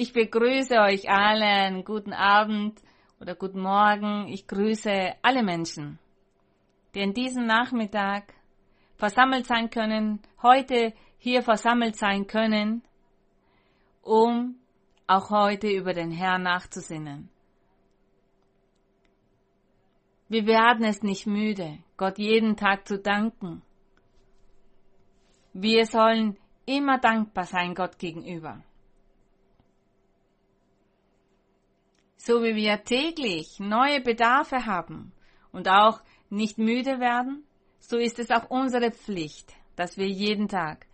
Ich begrüße euch allen. Guten Abend oder guten Morgen. Ich grüße alle Menschen, die in diesem Nachmittag versammelt sein können, heute hier versammelt sein können, um auch heute über den Herrn nachzusinnen. Wir werden es nicht müde, Gott jeden Tag zu danken. Wir sollen immer dankbar sein Gott gegenüber. So wie wir täglich neue Bedarfe haben und auch nicht müde werden, so ist es auch unsere Pflicht, dass wir jeden Tag,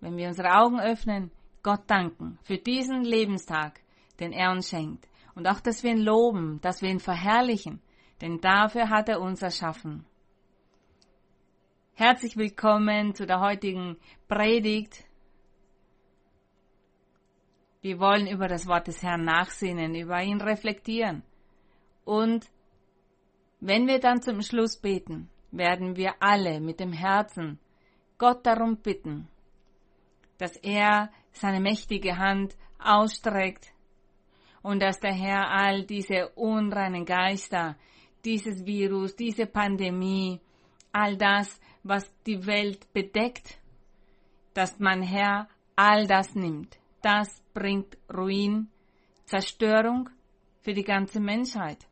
wenn wir unsere Augen öffnen, Gott danken für diesen Lebenstag, den er uns schenkt. Und auch, dass wir ihn loben, dass wir ihn verherrlichen, denn dafür hat er uns erschaffen. Herzlich willkommen zu der heutigen Predigt wir wollen über das Wort des Herrn nachsinnen, über ihn reflektieren. Und wenn wir dann zum Schluss beten, werden wir alle mit dem Herzen Gott darum bitten, dass er seine mächtige Hand ausstreckt und dass der Herr all diese unreinen Geister, dieses Virus, diese Pandemie, all das, was die Welt bedeckt, dass mein Herr all das nimmt das bringt Ruin, Zerstörung für die ganze Menschheit.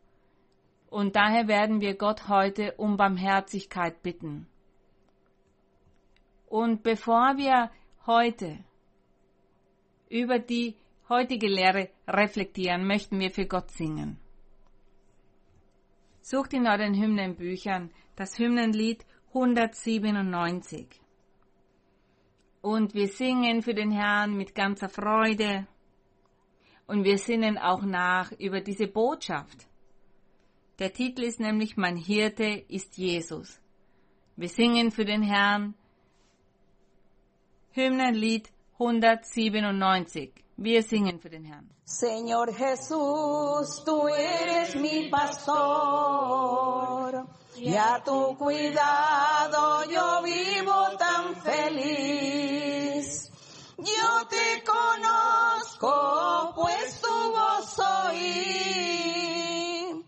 Und daher werden wir Gott heute um Barmherzigkeit bitten. Und bevor wir heute über die heutige Lehre reflektieren, möchten wir für Gott singen. Sucht in euren Hymnenbüchern das Hymnenlied 197 und wir singen für den Herrn mit ganzer Freude und wir sinnen auch nach über diese Botschaft. Der Titel ist nämlich Mein Hirte ist Jesus. Wir singen für den Herrn Hymnenlied 197. Wir singen für den Herrn. Señor Jesús, tú eres mi pastor. Y a tu cuidado yo vivo tan feliz. Yo te conozco, pues tu voz oí.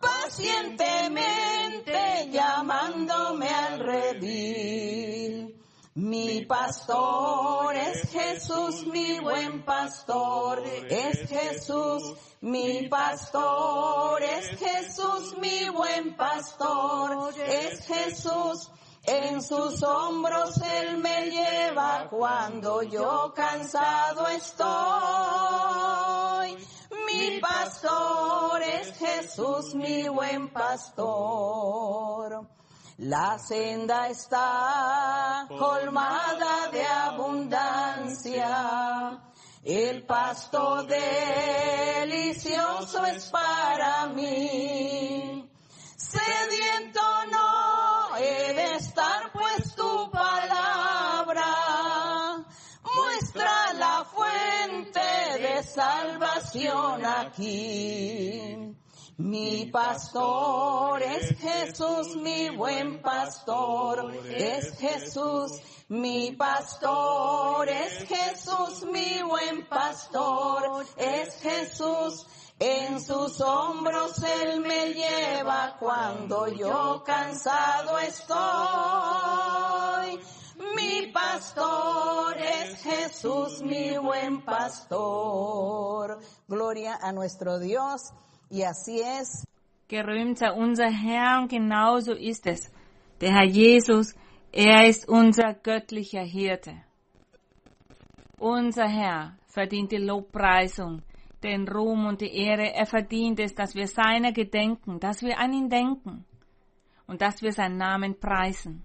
Pacientemente llamándome al redil. Mi pastor es Jesús, mi buen pastor es Jesús mi pastor es Jesús, mi buen pastor es Jesús. En sus hombros Él me lleva cuando yo cansado estoy. Mi pastor es Jesús, mi buen pastor. La senda está colmada de abundancia el pasto delicioso es para mí. Sediento no he de estar, pues tu palabra muestra la fuente de salvación aquí. Mi pastor es Jesús, mi buen pastor es Jesús mi pastor es Jesús, mi buen pastor es Jesús. En sus hombros Él me lleva cuando yo cansado estoy. Mi pastor es Jesús, mi buen pastor. Gloria a nuestro Dios. Y así es. Gerühmt sei unser Herr und genauso ist es. Der Herr Jesus er ist unser göttlicher Hirte. Unser Herr verdient die Lobpreisung, den Ruhm und die Ehre. Er verdient es, dass wir seiner gedenken, dass wir an ihn denken und dass wir seinen Namen preisen,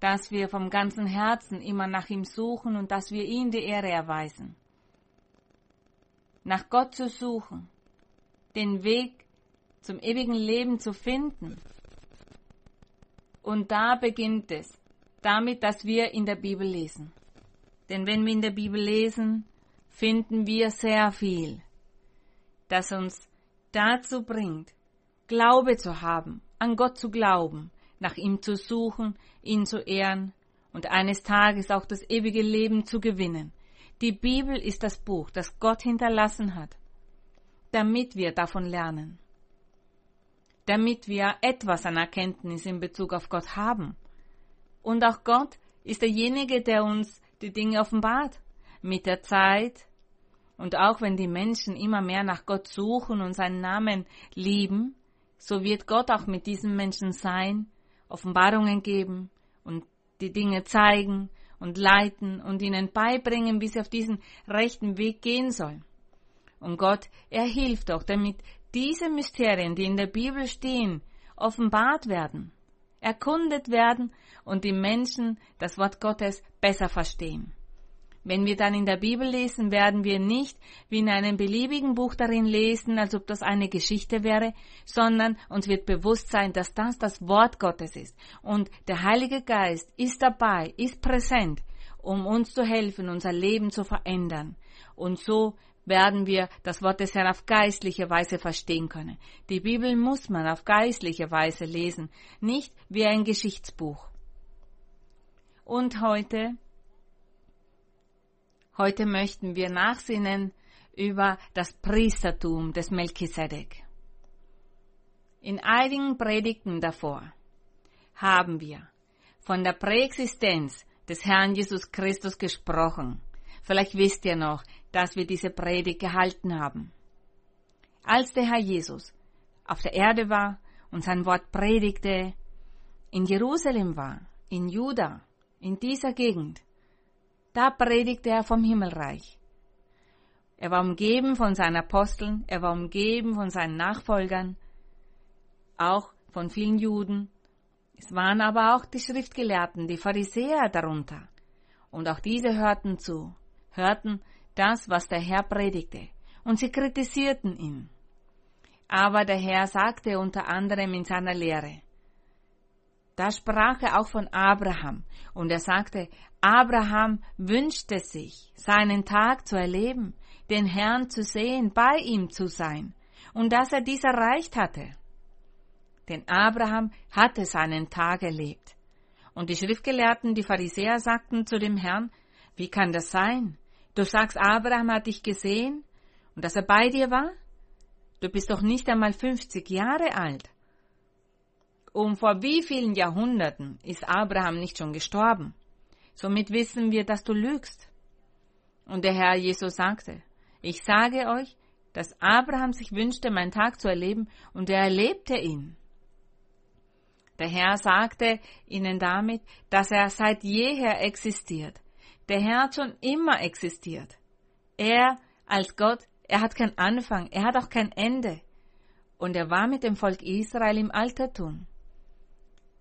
dass wir vom ganzen Herzen immer nach ihm suchen und dass wir ihm die Ehre erweisen. Nach Gott zu suchen, den Weg zum ewigen Leben zu finden, und da beginnt es, damit, dass wir in der Bibel lesen. Denn wenn wir in der Bibel lesen, finden wir sehr viel, das uns dazu bringt, Glaube zu haben, an Gott zu glauben, nach ihm zu suchen, ihn zu ehren und eines Tages auch das ewige Leben zu gewinnen. Die Bibel ist das Buch, das Gott hinterlassen hat, damit wir davon lernen, damit wir etwas an Erkenntnis in Bezug auf Gott haben. Und auch Gott ist derjenige, der uns die Dinge offenbart. Mit der Zeit und auch wenn die Menschen immer mehr nach Gott suchen und seinen Namen lieben, so wird Gott auch mit diesen Menschen sein, Offenbarungen geben und die Dinge zeigen und leiten und ihnen beibringen, wie sie auf diesen rechten Weg gehen sollen. Und Gott, er hilft auch, damit diese Mysterien, die in der Bibel stehen, offenbart werden, erkundet werden und die Menschen das Wort Gottes besser verstehen. Wenn wir dann in der Bibel lesen, werden wir nicht wie in einem beliebigen Buch darin lesen, als ob das eine Geschichte wäre, sondern uns wird bewusst sein, dass das das Wort Gottes ist. Und der Heilige Geist ist dabei, ist präsent, um uns zu helfen, unser Leben zu verändern. Und so werden wir das Wort des Herrn auf geistliche Weise verstehen können. Die Bibel muss man auf geistliche Weise lesen, nicht wie ein Geschichtsbuch. Und heute Heute möchten wir nachsinnen über das Priestertum des Melchisedek. In einigen Predigten davor haben wir von der Präexistenz des Herrn Jesus Christus gesprochen. Vielleicht wisst ihr noch, dass wir diese Predigt gehalten haben. Als der Herr Jesus auf der Erde war und sein Wort predigte, in Jerusalem war, in Juda, in dieser Gegend, da predigte er vom Himmelreich. Er war umgeben von seinen Aposteln, er war umgeben von seinen Nachfolgern, auch von vielen Juden. Es waren aber auch die Schriftgelehrten, die Pharisäer darunter. Und auch diese hörten zu, hörten das, was der Herr predigte, und sie kritisierten ihn. Aber der Herr sagte unter anderem in seiner Lehre, da sprach er auch von Abraham, und er sagte, Abraham wünschte sich, seinen Tag zu erleben, den Herrn zu sehen, bei ihm zu sein, und dass er dies erreicht hatte. Denn Abraham hatte seinen Tag erlebt. Und die Schriftgelehrten, die Pharisäer sagten zu dem Herrn, wie kann das sein? Du sagst, Abraham hat dich gesehen und dass er bei dir war? Du bist doch nicht einmal 50 Jahre alt. Um vor wie vielen Jahrhunderten ist Abraham nicht schon gestorben? Somit wissen wir, dass du lügst. Und der Herr Jesus sagte, ich sage euch, dass Abraham sich wünschte, meinen Tag zu erleben, und er erlebte ihn. Der Herr sagte ihnen damit, dass er seit jeher existiert. Der Herr hat schon immer existiert. Er als Gott, er hat keinen Anfang, er hat auch kein Ende. Und er war mit dem Volk Israel im Altertum.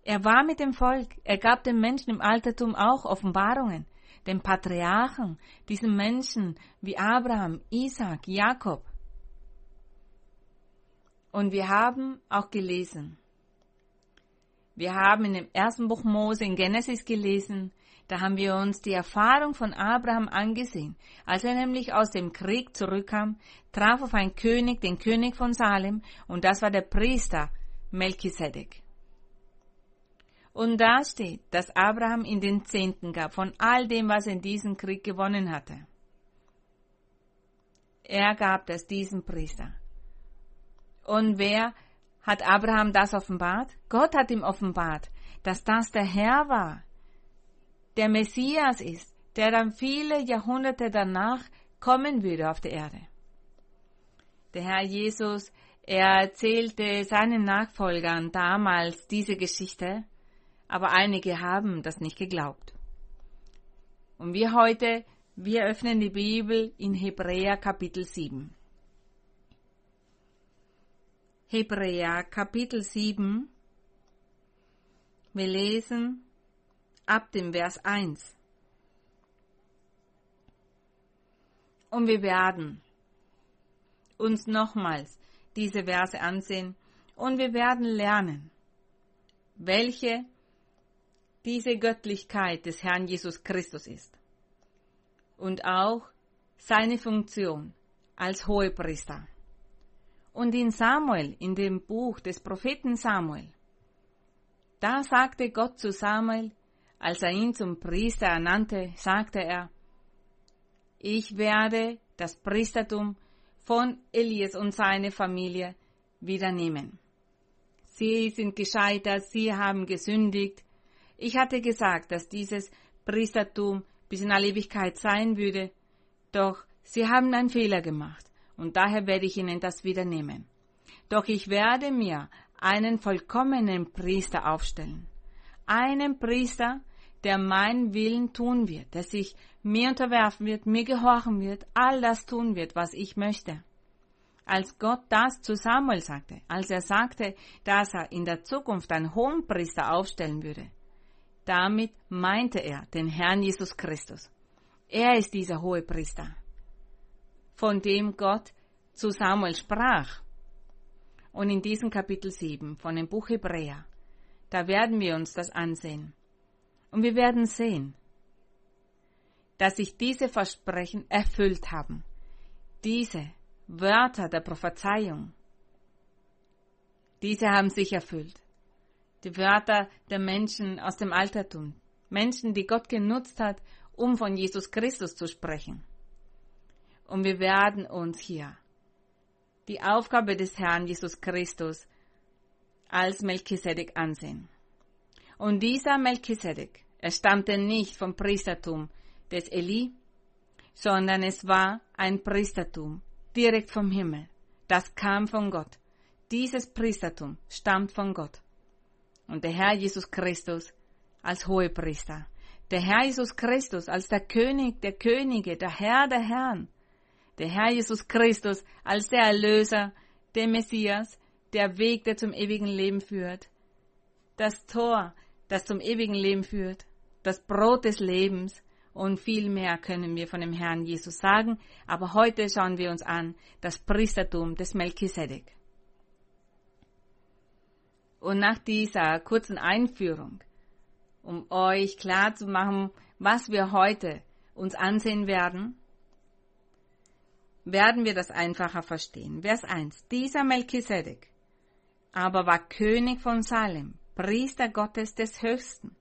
Er war mit dem Volk, er gab den Menschen im Altertum auch Offenbarungen, den Patriarchen, diesen Menschen wie Abraham, Isaac, Jakob. Und wir haben auch gelesen. Wir haben in dem ersten Buch Mose in Genesis gelesen, da haben wir uns die Erfahrung von Abraham angesehen. Als er nämlich aus dem Krieg zurückkam, traf auf einen König, den König von Salem, und das war der Priester Melchisedek. Und da steht, dass Abraham in den Zehnten gab von all dem, was er in diesem Krieg gewonnen hatte. Er gab das diesem Priester. Und wer hat Abraham das offenbart? Gott hat ihm offenbart, dass das der Herr war, der Messias ist, der dann viele Jahrhunderte danach kommen würde auf der Erde. Der Herr Jesus, er erzählte seinen Nachfolgern damals diese Geschichte aber einige haben das nicht geglaubt. Und wir heute, wir öffnen die Bibel in Hebräer Kapitel 7. Hebräer Kapitel 7. Wir lesen ab dem Vers 1. Und wir werden uns nochmals diese Verse ansehen und wir werden lernen, welche diese Göttlichkeit des Herrn Jesus Christus ist und auch seine Funktion als Hohepriester. Und in Samuel, in dem Buch des Propheten Samuel, da sagte Gott zu Samuel, als er ihn zum Priester ernannte, sagte er, ich werde das Priestertum von Elias und seine Familie wieder nehmen. Sie sind gescheitert, sie haben gesündigt. Ich hatte gesagt, dass dieses Priestertum bis in alle Ewigkeit sein würde, doch sie haben einen Fehler gemacht und daher werde ich ihnen das wieder nehmen. Doch ich werde mir einen vollkommenen Priester aufstellen. Einen Priester, der meinen Willen tun wird, der sich mir unterwerfen wird, mir gehorchen wird, all das tun wird, was ich möchte. Als Gott das zu Samuel sagte, als er sagte, dass er in der Zukunft einen hohen Priester aufstellen würde, damit meinte er den Herrn Jesus Christus. Er ist dieser hohe Priester, von dem Gott zu Samuel sprach. Und in diesem Kapitel 7 von dem Buch Hebräer, da werden wir uns das ansehen. Und wir werden sehen, dass sich diese Versprechen erfüllt haben. Diese Wörter der Prophezeiung, diese haben sich erfüllt. Die Wörter der Menschen aus dem Altertum. Menschen, die Gott genutzt hat, um von Jesus Christus zu sprechen. Und wir werden uns hier die Aufgabe des Herrn Jesus Christus als Melchisedek ansehen. Und dieser Melchisedek er stammte nicht vom Priestertum des Eli, sondern es war ein Priestertum direkt vom Himmel. Das kam von Gott. Dieses Priestertum stammt von Gott. Und der Herr Jesus Christus als Hohepriester. Der Herr Jesus Christus als der König der Könige, der Herr der Herren. Der Herr Jesus Christus als der Erlöser, der Messias, der Weg, der zum ewigen Leben führt. Das Tor, das zum ewigen Leben führt das Brot des Lebens und viel mehr können wir von dem Herrn Jesus sagen. Aber heute schauen wir uns an das Priestertum des Melchisedek. Und nach dieser kurzen Einführung, um euch klar zu machen, was wir heute uns ansehen werden, werden wir das einfacher verstehen. Vers 1. Dieser Melchisedek aber war König von Salem, Priester Gottes des Höchsten.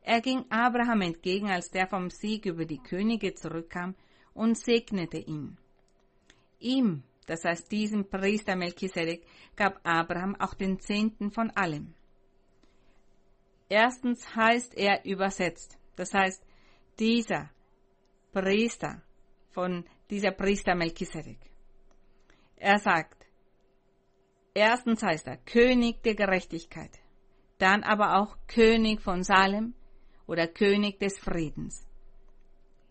Er ging Abraham entgegen, als der vom Sieg über die Könige zurückkam, und segnete ihn. Ihm, das heißt diesem Priester Melchisedek, gab Abraham auch den Zehnten von allem. Erstens heißt er übersetzt, das heißt dieser Priester von dieser Priester Melchisedek. Er sagt, erstens heißt er König der Gerechtigkeit, dann aber auch König von Salem, oder König des Friedens.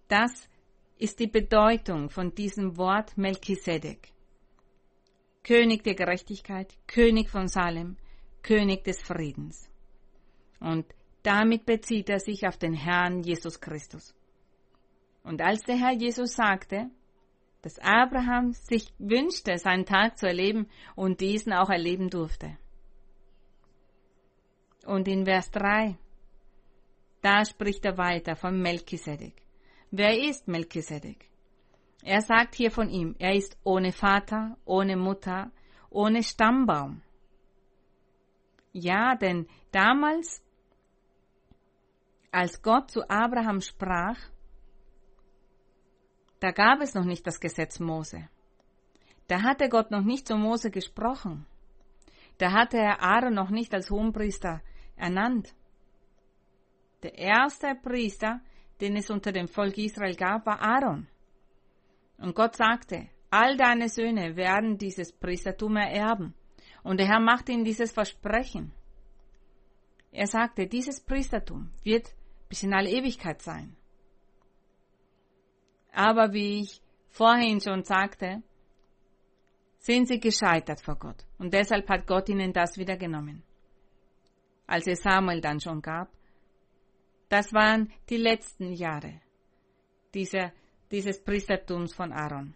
Das ist die Bedeutung von diesem Wort Melchisedek. König der Gerechtigkeit, König von Salem, König des Friedens. Und damit bezieht er sich auf den Herrn Jesus Christus. Und als der Herr Jesus sagte, dass Abraham sich wünschte, seinen Tag zu erleben und diesen auch erleben durfte. Und in Vers 3 da spricht er weiter von Melchisedek. Wer ist Melchisedek? Er sagt hier von ihm, er ist ohne Vater, ohne Mutter, ohne Stammbaum. Ja, denn damals, als Gott zu Abraham sprach, da gab es noch nicht das Gesetz Mose. Da hatte Gott noch nicht zu Mose gesprochen. Da hatte er Aaron noch nicht als Hohenpriester ernannt. Der erste Priester, den es unter dem Volk Israel gab, war Aaron. Und Gott sagte, all deine Söhne werden dieses Priestertum ererben. Und der Herr machte ihm dieses Versprechen. Er sagte, dieses Priestertum wird bis in alle Ewigkeit sein. Aber wie ich vorhin schon sagte, sind sie gescheitert vor Gott. Und deshalb hat Gott ihnen das wieder genommen. Als es Samuel dann schon gab, das waren die letzten Jahre dieser, dieses Priestertums von Aaron.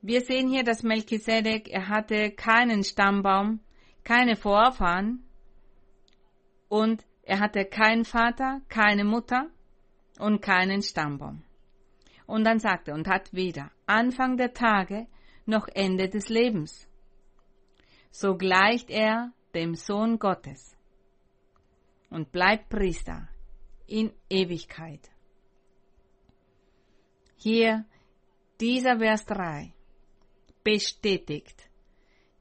Wir sehen hier, dass Melchisedek, er hatte keinen Stammbaum, keine Vorfahren und er hatte keinen Vater, keine Mutter und keinen Stammbaum. Und dann sagte er, und hat weder Anfang der Tage noch Ende des Lebens. So gleicht er dem Sohn Gottes und bleibt Priester in Ewigkeit. Hier, dieser Vers 3 bestätigt,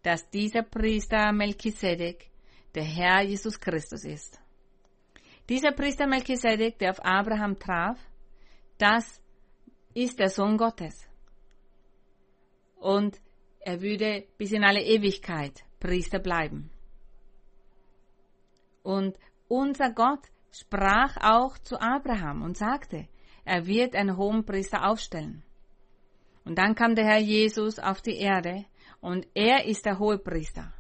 dass dieser Priester Melchisedek der Herr Jesus Christus ist. Dieser Priester Melchisedek, der auf Abraham traf, das ist der Sohn Gottes. Und er würde bis in alle Ewigkeit Priester bleiben. Und unser Gott sprach auch zu Abraham und sagte, er wird einen hohen Priester aufstellen. Und dann kam der Herr Jesus auf die Erde und er ist der Hohepriester.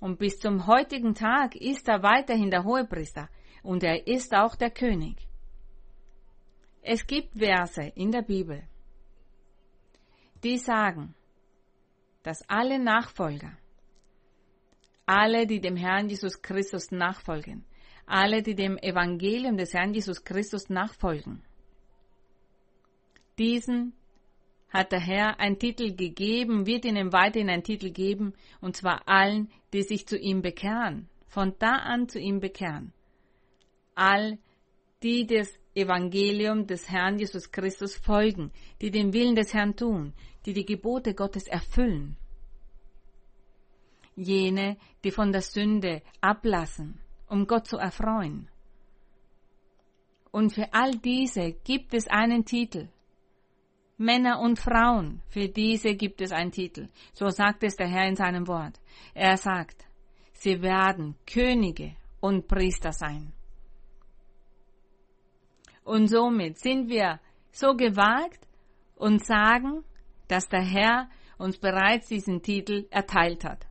Und bis zum heutigen Tag ist er weiterhin der Hohepriester und er ist auch der König. Es gibt Verse in der Bibel, die sagen, dass alle Nachfolger, alle, die dem Herrn Jesus Christus nachfolgen, alle, die dem Evangelium des Herrn Jesus Christus nachfolgen, diesen hat der Herr einen Titel gegeben, wird ihnen weiterhin einen Titel geben, und zwar allen, die sich zu ihm bekehren, von da an zu ihm bekehren. All die das Evangelium des Herrn Jesus Christus folgen, die den Willen des Herrn tun, die die Gebote Gottes erfüllen. Jene, die von der Sünde ablassen, um Gott zu erfreuen. Und für all diese gibt es einen Titel, Männer und Frauen, für diese gibt es einen Titel. So sagt es der Herr in seinem Wort. Er sagt, sie werden Könige und Priester sein. Und somit sind wir so gewagt und sagen, dass der Herr uns bereits diesen Titel erteilt hat.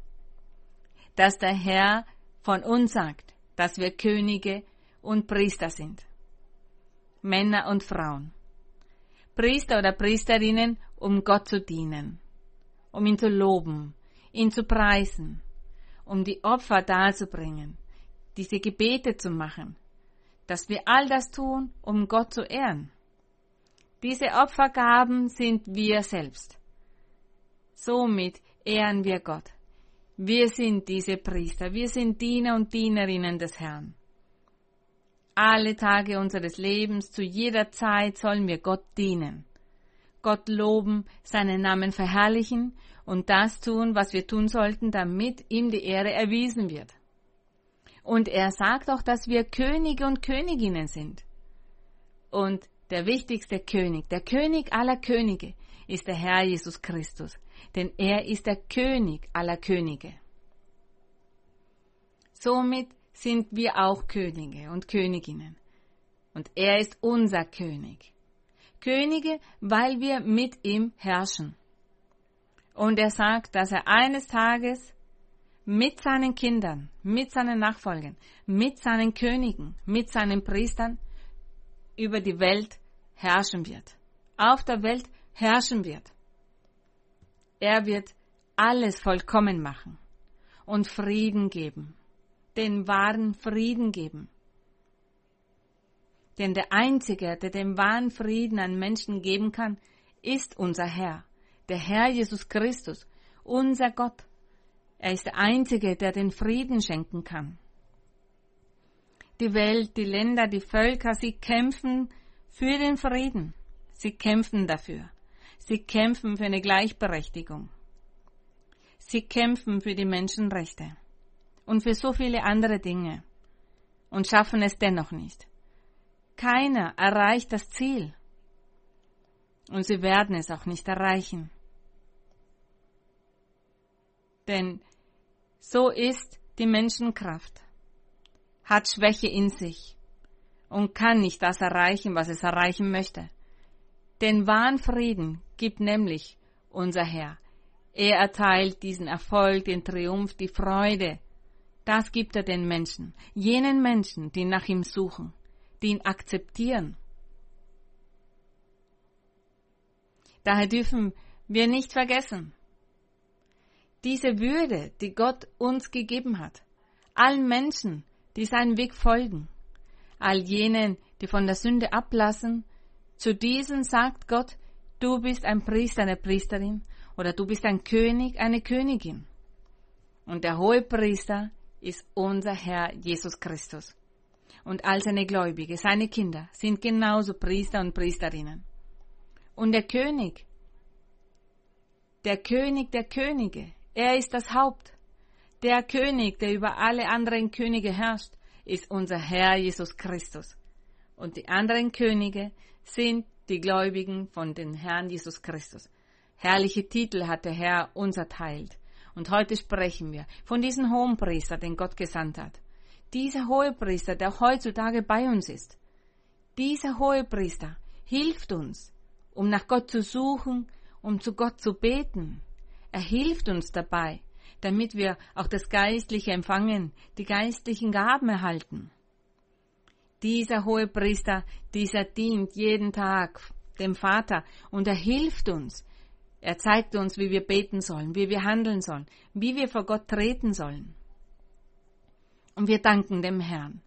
Dass der Herr von uns sagt, dass wir Könige und Priester sind. Männer und Frauen. Priester oder Priesterinnen, um Gott zu dienen, um ihn zu loben, ihn zu preisen, um die Opfer darzubringen, diese Gebete zu machen, dass wir all das tun, um Gott zu ehren. Diese Opfergaben sind wir selbst. Somit ehren wir Gott. Wir sind diese Priester, wir sind Diener und Dienerinnen des Herrn. Alle Tage unseres Lebens, zu jeder Zeit sollen wir Gott dienen. Gott loben, seinen Namen verherrlichen und das tun, was wir tun sollten, damit ihm die Ehre erwiesen wird. Und er sagt auch, dass wir Könige und Königinnen sind. Und der wichtigste König, der König aller Könige, ist der Herr Jesus Christus, denn er ist der König aller Könige. Somit sind wir auch Könige und Königinnen. Und er ist unser König. Könige, weil wir mit ihm herrschen. Und er sagt, dass er eines Tages mit seinen Kindern, mit seinen Nachfolgern, mit seinen Königen, mit seinen Priestern über die Welt herrschen wird. Auf der Welt herrschen wird. Er wird alles vollkommen machen und Frieden geben den wahren Frieden geben. Denn der Einzige, der den wahren Frieden an Menschen geben kann, ist unser Herr, der Herr Jesus Christus, unser Gott. Er ist der Einzige, der den Frieden schenken kann. Die Welt, die Länder, die Völker, sie kämpfen für den Frieden. Sie kämpfen dafür. Sie kämpfen für eine Gleichberechtigung. Sie kämpfen für die Menschenrechte und für so viele andere Dinge und schaffen es dennoch nicht. Keiner erreicht das Ziel und sie werden es auch nicht erreichen. Denn so ist die Menschenkraft, hat Schwäche in sich und kann nicht das erreichen, was es erreichen möchte. Den wahren Frieden gibt nämlich unser Herr. Er erteilt diesen Erfolg, den Triumph, die Freude, das gibt er den Menschen, jenen Menschen, die nach ihm suchen, die ihn akzeptieren. Daher dürfen wir nicht vergessen, diese Würde, die Gott uns gegeben hat, allen Menschen, die seinen Weg folgen, all jenen, die von der Sünde ablassen, zu diesen sagt Gott, du bist ein Priester, eine Priesterin oder du bist ein König, eine Königin. Und der hohe Priester ist unser Herr Jesus Christus. Und all seine Gläubige, seine Kinder, sind genauso Priester und Priesterinnen. Und der König, der König der Könige, er ist das Haupt. Der König, der über alle anderen Könige herrscht, ist unser Herr Jesus Christus. Und die anderen Könige sind die Gläubigen von den Herrn Jesus Christus. Herrliche Titel hat der Herr uns erteilt. Und heute sprechen wir von diesem Hohenpriester, den Gott gesandt hat. Dieser Hohepriester, der heutzutage bei uns ist. Dieser Hohepriester hilft uns, um nach Gott zu suchen, um zu Gott zu beten. Er hilft uns dabei, damit wir auch das Geistliche empfangen, die geistlichen Gaben erhalten. Dieser hohe Priester, dieser dient jeden Tag dem Vater und er hilft uns. Er zeigt uns, wie wir beten sollen, wie wir handeln sollen, wie wir vor Gott treten sollen. Und wir danken dem Herrn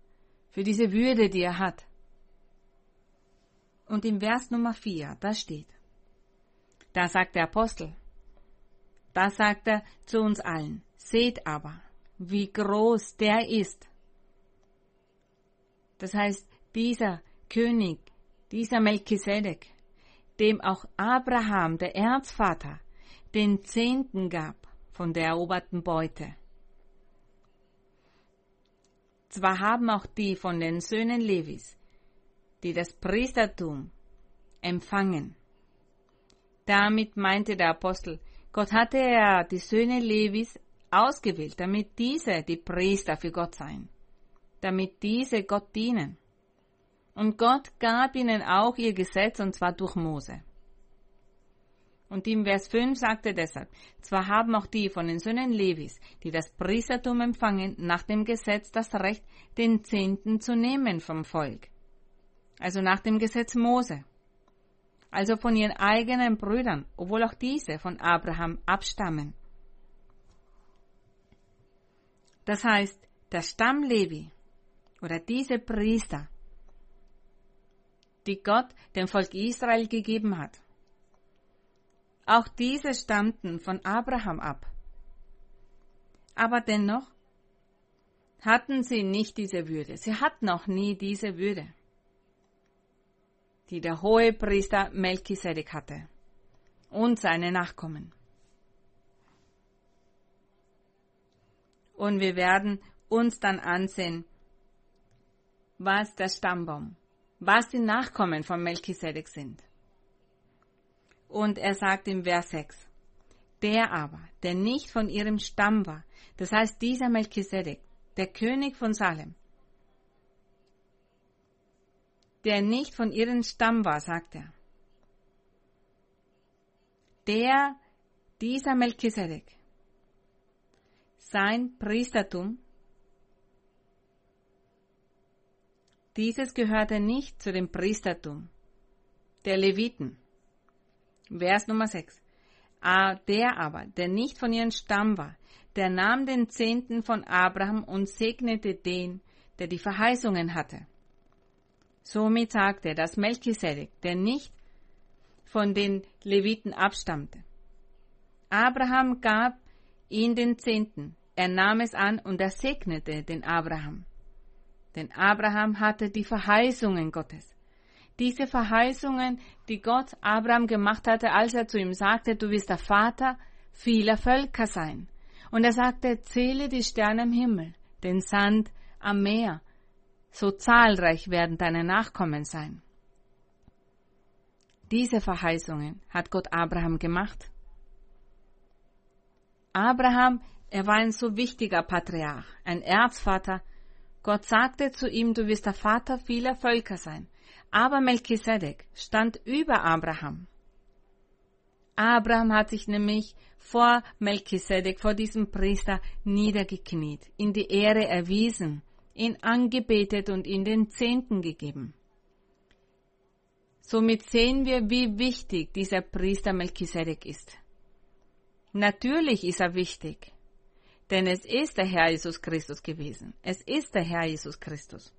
für diese Würde, die er hat. Und im Vers Nummer 4, da steht, da sagt der Apostel, da sagt er zu uns allen, seht aber, wie groß der ist. Das heißt, dieser König, dieser Melchisedek, dem auch Abraham, der Erzvater, den Zehnten gab von der eroberten Beute. Zwar haben auch die von den Söhnen Levis, die das Priestertum empfangen. Damit meinte der Apostel, Gott hatte ja die Söhne Levis ausgewählt, damit diese die Priester für Gott seien, damit diese Gott dienen. Und Gott gab ihnen auch ihr Gesetz, und zwar durch Mose. Und im Vers 5 sagte deshalb, zwar haben auch die von den Söhnen Levis, die das Priestertum empfangen, nach dem Gesetz das Recht, den Zehnten zu nehmen vom Volk. Also nach dem Gesetz Mose. Also von ihren eigenen Brüdern, obwohl auch diese von Abraham abstammen. Das heißt, der Stamm Levi oder diese Priester die Gott dem Volk Israel gegeben hat. Auch diese stammten von Abraham ab. Aber dennoch hatten sie nicht diese Würde. Sie hatten auch nie diese Würde, die der hohe Priester Melchisedek hatte und seine Nachkommen. Und wir werden uns dann ansehen, was der Stammbaum was die Nachkommen von Melchisedek sind. Und er sagt im Vers 6, der aber, der nicht von ihrem Stamm war, das heißt dieser Melchisedek, der König von Salem, der nicht von ihrem Stamm war, sagt er, der, dieser Melchisedek, sein Priestertum Dieses gehörte nicht zu dem Priestertum der Leviten. Vers Nummer 6. Ah, der aber, der nicht von ihrem Stamm war, der nahm den Zehnten von Abraham und segnete den, der die Verheißungen hatte. Somit sagte er, dass Melchisedek, der nicht von den Leviten abstammte. Abraham gab ihn den Zehnten, er nahm es an und er segnete den Abraham. Denn Abraham hatte die Verheißungen Gottes. Diese Verheißungen, die Gott Abraham gemacht hatte, als er zu ihm sagte, du wirst der Vater vieler Völker sein. Und er sagte, zähle die Sterne im Himmel, den Sand am Meer. So zahlreich werden deine Nachkommen sein. Diese Verheißungen hat Gott Abraham gemacht. Abraham, er war ein so wichtiger Patriarch, ein Erzvater, Gott sagte zu ihm, du wirst der Vater vieler Völker sein. Aber Melchisedek stand über Abraham. Abraham hat sich nämlich vor Melchisedek, vor diesem Priester, niedergekniet, in die Ehre erwiesen, ihn angebetet und ihm den Zehnten gegeben. Somit sehen wir, wie wichtig dieser Priester Melchisedek ist. Natürlich ist er wichtig, denn es ist der Herr Jesus Christus gewesen. Es ist der Herr Jesus Christus.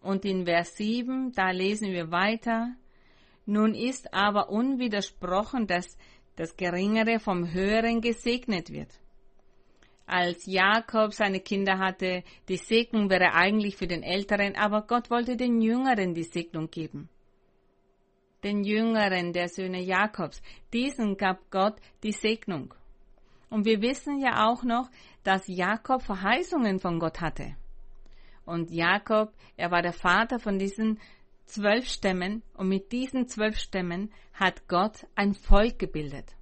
Und in Vers 7, da lesen wir weiter, nun ist aber unwidersprochen, dass das Geringere vom Höheren gesegnet wird. Als Jakob seine Kinder hatte, die Segnung wäre eigentlich für den Älteren, aber Gott wollte den Jüngeren die Segnung geben. den jüngeren der Söhne Jakobs. Diesen gab Gott die Segnung. Und wir wissen ja auch noch, dass Jakob Verheißungen von Gott hatte. Und Jakob, er war der Vater von diesen zwölf Stämmen und mit diesen zwölf Stämmen hat Gott ein Volk gebildet.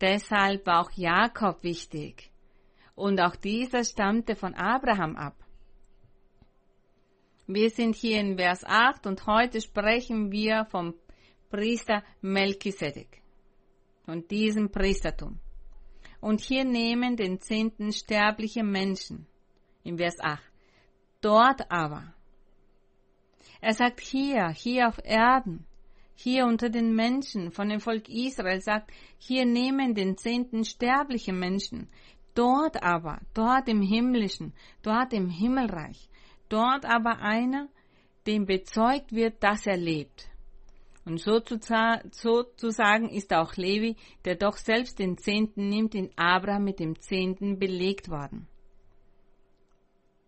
Deshalb war auch Jakob wichtig. Und auch dieser stammte von Abraham ab. Wir sind hier in Vers 8 und heute sprechen wir vom Priester Melchisedek, von diesem Priestertum. Und hier nehmen den Zehnten sterbliche Menschen, im Vers 8. Dort aber, er sagt hier, hier auf Erden, hier unter den Menschen von dem Volk Israel, sagt, hier nehmen den Zehnten sterbliche Menschen, dort aber, dort im Himmlischen, dort im Himmelreich, dort aber einer, dem bezeugt wird, dass er lebt. Und sozusagen ist auch Levi, der doch selbst den Zehnten nimmt, in Abraham mit dem Zehnten belegt worden.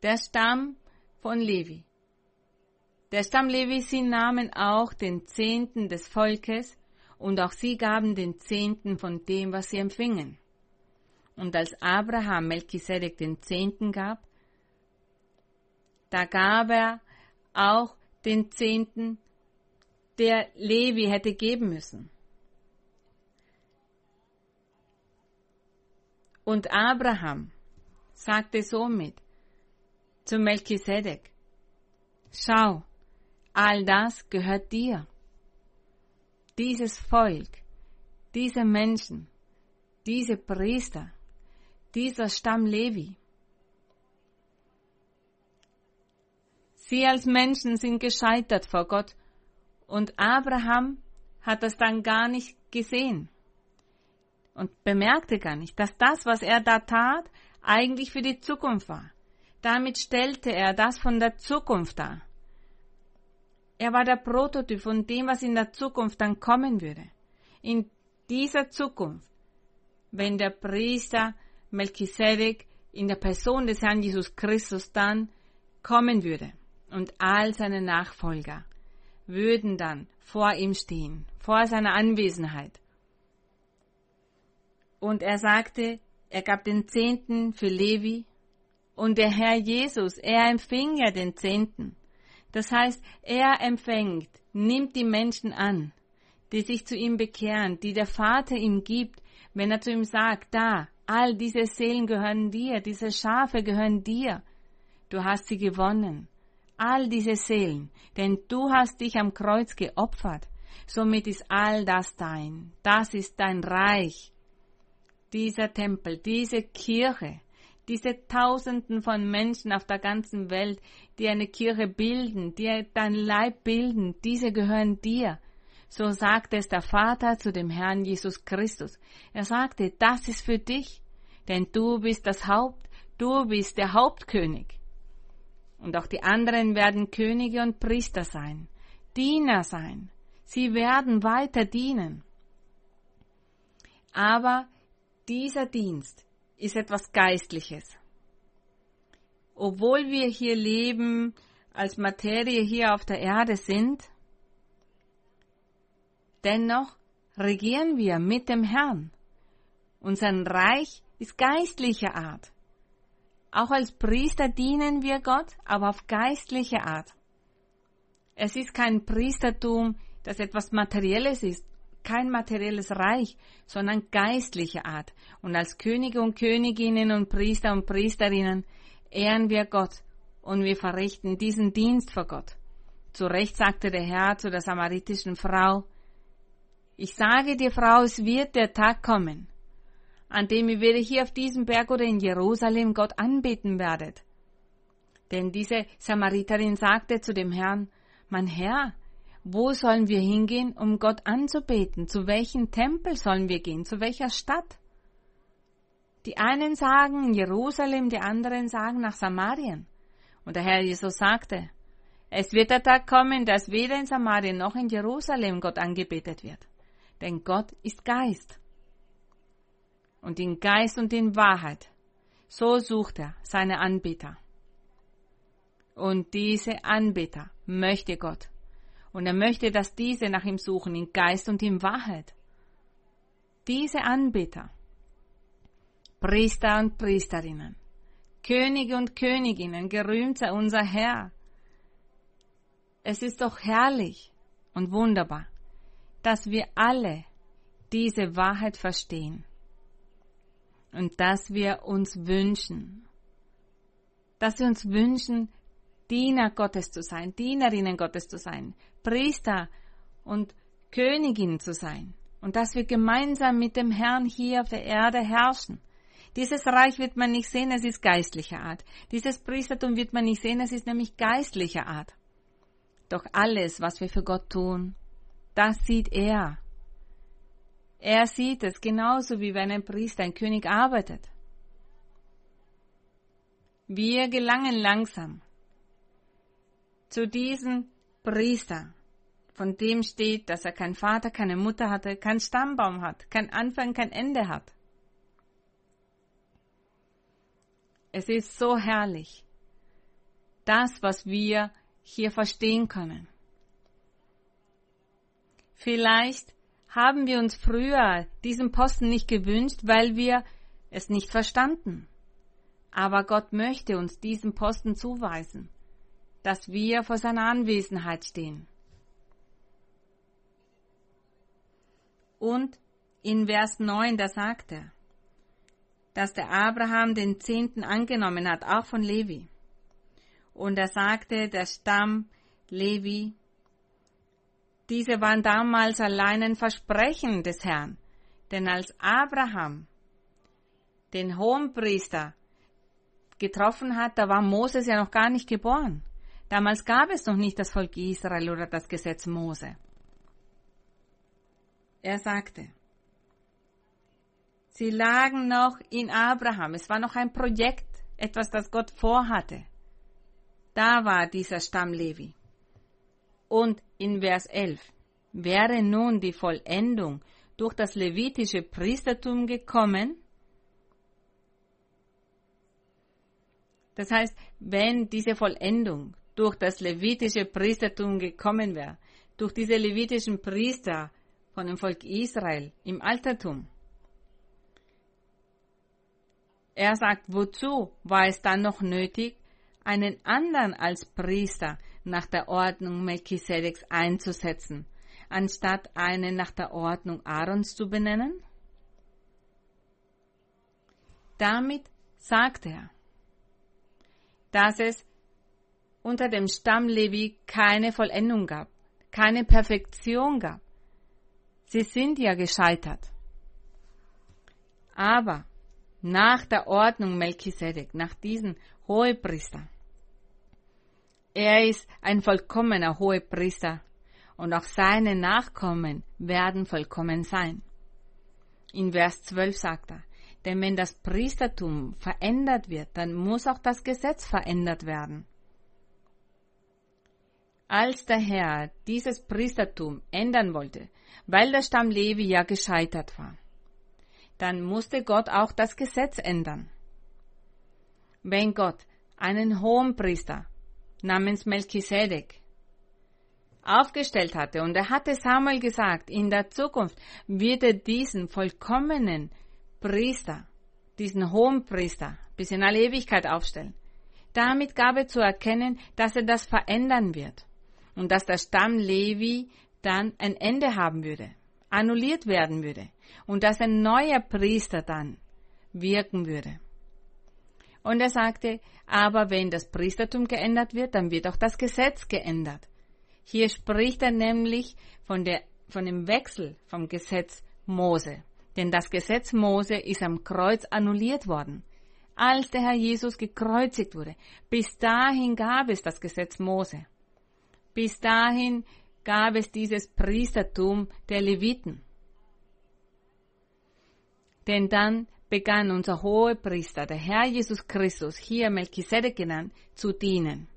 Der Stamm von Levi. Der Stamm Levi, sie nahmen auch den Zehnten des Volkes und auch sie gaben den Zehnten von dem, was sie empfingen. Und als Abraham Melchisedek den Zehnten gab, da gab er auch den Zehnten, der Levi hätte geben müssen. Und Abraham sagte somit zu Melchisedek, schau, all das gehört dir. Dieses Volk, diese Menschen, diese Priester, dieser Stamm Levi, Sie als Menschen sind gescheitert vor Gott und Abraham hat das dann gar nicht gesehen und bemerkte gar nicht, dass das, was er da tat, eigentlich für die Zukunft war. Damit stellte er das von der Zukunft dar. Er war der Prototyp von dem, was in der Zukunft dann kommen würde. In dieser Zukunft, wenn der Priester Melchisedek in der Person des Herrn Jesus Christus dann kommen würde und all seine Nachfolger würden dann vor ihm stehen, vor seiner Anwesenheit. Und er sagte, er gab den Zehnten für Levi und der Herr Jesus, er empfing ja den Zehnten. Das heißt, er empfängt, nimmt die Menschen an, die sich zu ihm bekehren, die der Vater ihm gibt, wenn er zu ihm sagt, da, all diese Seelen gehören dir, diese Schafe gehören dir, du hast sie gewonnen. All diese Seelen, denn du hast dich am Kreuz geopfert, somit ist all das dein, das ist dein Reich, dieser Tempel, diese Kirche, diese Tausenden von Menschen auf der ganzen Welt, die eine Kirche bilden, die dein Leib bilden, diese gehören dir. So sagte es der Vater zu dem Herrn Jesus Christus. Er sagte, das ist für dich, denn du bist das Haupt, du bist der Hauptkönig. Und auch die anderen werden Könige und Priester sein, Diener sein. Sie werden weiter dienen. Aber dieser Dienst ist etwas Geistliches. Obwohl wir hier leben, als Materie hier auf der Erde sind, dennoch regieren wir mit dem Herrn. Unser Reich ist geistlicher Art. Auch als Priester dienen wir Gott, aber auf geistliche Art. Es ist kein Priestertum, das etwas Materielles ist, kein materielles Reich, sondern geistliche Art. Und als Könige und Königinnen und Priester und Priesterinnen ehren wir Gott und wir verrichten diesen Dienst vor Gott. Zu Recht sagte der Herr zu der samaritischen Frau, ich sage dir, Frau, es wird der Tag kommen, an dem ihr weder hier auf diesem Berg oder in Jerusalem Gott anbeten werdet. Denn diese Samariterin sagte zu dem Herrn, mein Herr, wo sollen wir hingehen, um Gott anzubeten? Zu welchem Tempel sollen wir gehen? Zu welcher Stadt? Die einen sagen in Jerusalem, die anderen sagen nach Samarien. Und der Herr Jesus sagte, es wird der Tag kommen, dass weder in Samarien noch in Jerusalem Gott angebetet wird. Denn Gott ist Geist und in Geist und in Wahrheit. So sucht er seine Anbeter. Und diese Anbeter möchte Gott. Und er möchte, dass diese nach ihm suchen, in Geist und in Wahrheit. Diese Anbeter, Priester und Priesterinnen, Könige und Königinnen, gerühmt sei unser Herr. Es ist doch herrlich und wunderbar, dass wir alle diese Wahrheit verstehen und dass wir uns wünschen, dass wir uns wünschen, Diener Gottes zu sein, Dienerinnen Gottes zu sein, Priester und Königin zu sein und dass wir gemeinsam mit dem Herrn hier auf der Erde herrschen. Dieses Reich wird man nicht sehen, es ist geistlicher Art. Dieses Priestertum wird man nicht sehen, es ist nämlich geistlicher Art. Doch alles, was wir für Gott tun, das sieht er. Er sieht es genauso wie wenn ein Priester, ein König arbeitet. Wir gelangen langsam zu diesem Priester, von dem steht, dass er keinen Vater, keine Mutter hatte, keinen Stammbaum hat, kein Anfang, kein Ende hat. Es ist so herrlich, das, was wir hier verstehen können. Vielleicht haben wir uns früher diesen Posten nicht gewünscht, weil wir es nicht verstanden. Aber Gott möchte uns diesen Posten zuweisen, dass wir vor seiner Anwesenheit stehen. Und in Vers 9, da sagt er, dass der Abraham den Zehnten angenommen hat, auch von Levi. Und er sagte, der Stamm Levi, diese waren damals allein ein Versprechen des Herrn. Denn als Abraham den Hohenpriester getroffen hat, da war Moses ja noch gar nicht geboren. Damals gab es noch nicht das Volk Israel oder das Gesetz Mose. Er sagte, sie lagen noch in Abraham. Es war noch ein Projekt, etwas, das Gott vorhatte. Da war dieser Stamm Levi. Und in Vers 11 wäre nun die Vollendung durch das levitische Priestertum gekommen, Das heißt, wenn diese Vollendung durch das levitische Priestertum gekommen wäre, durch diese levitischen Priester von dem Volk Israel im Altertum, er sagt, wozu war es dann noch nötig, einen anderen als Priester nach der Ordnung Melchisedeks einzusetzen, anstatt einen nach der Ordnung Aarons zu benennen? Damit sagt er, dass es unter dem Stamm Levi keine Vollendung gab, keine Perfektion gab. Sie sind ja gescheitert. Aber nach der Ordnung Melchisedek, nach diesem Hohepriester, er ist ein vollkommener Hohepriester und auch seine Nachkommen werden vollkommen sein. In Vers 12 sagt er, denn wenn das Priestertum verändert wird, dann muss auch das Gesetz verändert werden. Als der Herr dieses Priestertum ändern wollte, weil der Stamm Levi ja gescheitert war, dann musste Gott auch das Gesetz ändern. Wenn Gott einen hohen Priester namens Melchisedek aufgestellt hatte und er hatte Samuel gesagt, in der Zukunft wird er diesen vollkommenen Priester, diesen hohen Priester, bis in alle Ewigkeit aufstellen. Damit gab er zu erkennen, dass er das verändern wird und dass der Stamm Levi dann ein Ende haben würde, annulliert werden würde und dass ein neuer Priester dann wirken würde. Und er sagte, aber wenn das Priestertum geändert wird, dann wird auch das Gesetz geändert. Hier spricht er nämlich von, der, von dem Wechsel vom Gesetz Mose. Denn das Gesetz Mose ist am Kreuz annulliert worden. Als der Herr Jesus gekreuzigt wurde, bis dahin gab es das Gesetz Mose. Bis dahin gab es dieses Priestertum der Leviten. Denn dann begann unser Hohepriester, der Herr Jesus Christus, hier Melchisedek genannt, zu dienen.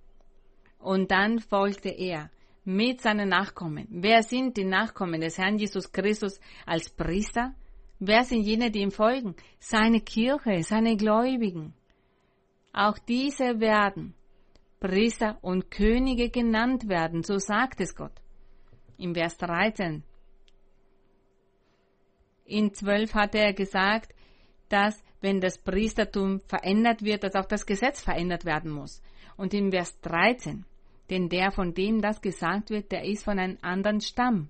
Und dann folgte er mit seinen Nachkommen. Wer sind die Nachkommen des Herrn Jesus Christus als Priester? Wer sind jene, die ihm folgen? Seine Kirche, seine Gläubigen. Auch diese werden Priester und Könige genannt werden, so sagt es Gott. Im Vers 13. In 12 hatte er gesagt, dass wenn das Priestertum verändert wird, dass auch das Gesetz verändert werden muss. Und im Vers 13, denn der, von dem das gesagt wird, der ist von einem anderen Stamm,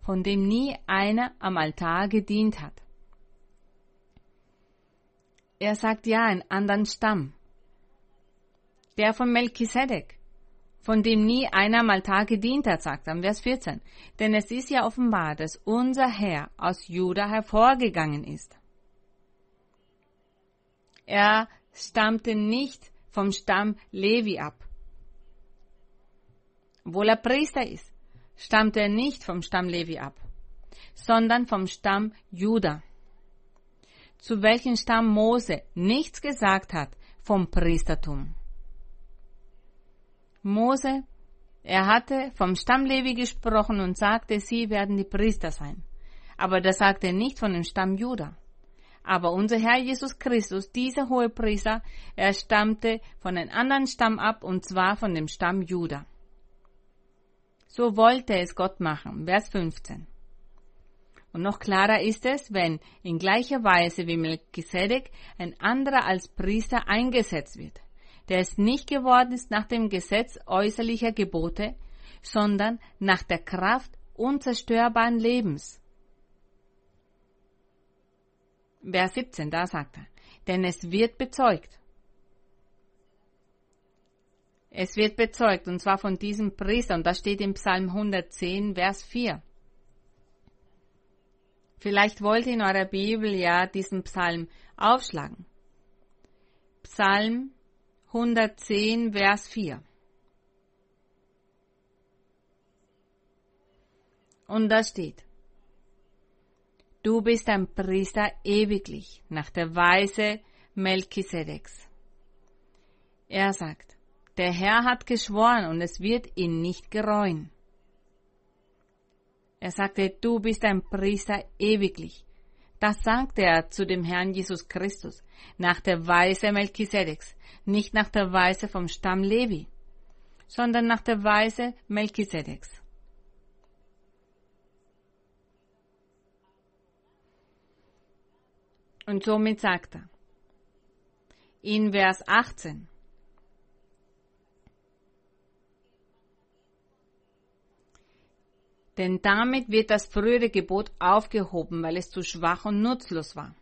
von dem nie einer am Altar gedient hat. Er sagt ja, einen anderen Stamm. Der von Melchisedek, von dem nie einer am Altar gedient hat, sagt er Vers 14. Denn es ist ja offenbar, dass unser Herr aus Juda hervorgegangen ist. Er stammte nicht vom Stamm Levi ab. Obwohl er Priester ist, stammte er nicht vom Stamm Levi ab, sondern vom Stamm Juda, zu welchem Stamm Mose nichts gesagt hat vom Priestertum. Mose, er hatte vom Stamm Levi gesprochen und sagte, sie werden die Priester sein. Aber das sagte er nicht von dem Stamm Juda. Aber unser Herr Jesus Christus, dieser hohe Priester, er stammte von einem anderen Stamm ab, und zwar von dem Stamm Juda. So wollte es Gott machen. Vers 15. Und noch klarer ist es, wenn in gleicher Weise wie Melchisedek ein anderer als Priester eingesetzt wird, der es nicht geworden ist nach dem Gesetz äußerlicher Gebote, sondern nach der Kraft unzerstörbaren Lebens. Vers 17, da sagt er, denn es wird bezeugt. Es wird bezeugt, und zwar von diesem Priester, und das steht im Psalm 110, Vers 4. Vielleicht wollt ihr in eurer Bibel ja diesen Psalm aufschlagen. Psalm 110, Vers 4. Und da steht, Du bist ein Priester ewiglich nach der Weise Melchisedeks. Er sagt, der Herr hat geschworen und es wird ihn nicht gereuen. Er sagte, du bist ein Priester ewiglich. Das sagte er zu dem Herrn Jesus Christus, nach der Weise Melchisedeks, nicht nach der Weise vom Stamm Levi, sondern nach der Weise Melchisedeks. Und somit sagt er in Vers 18, Denn damit wird das frühere Gebot aufgehoben, weil es zu schwach und nutzlos war.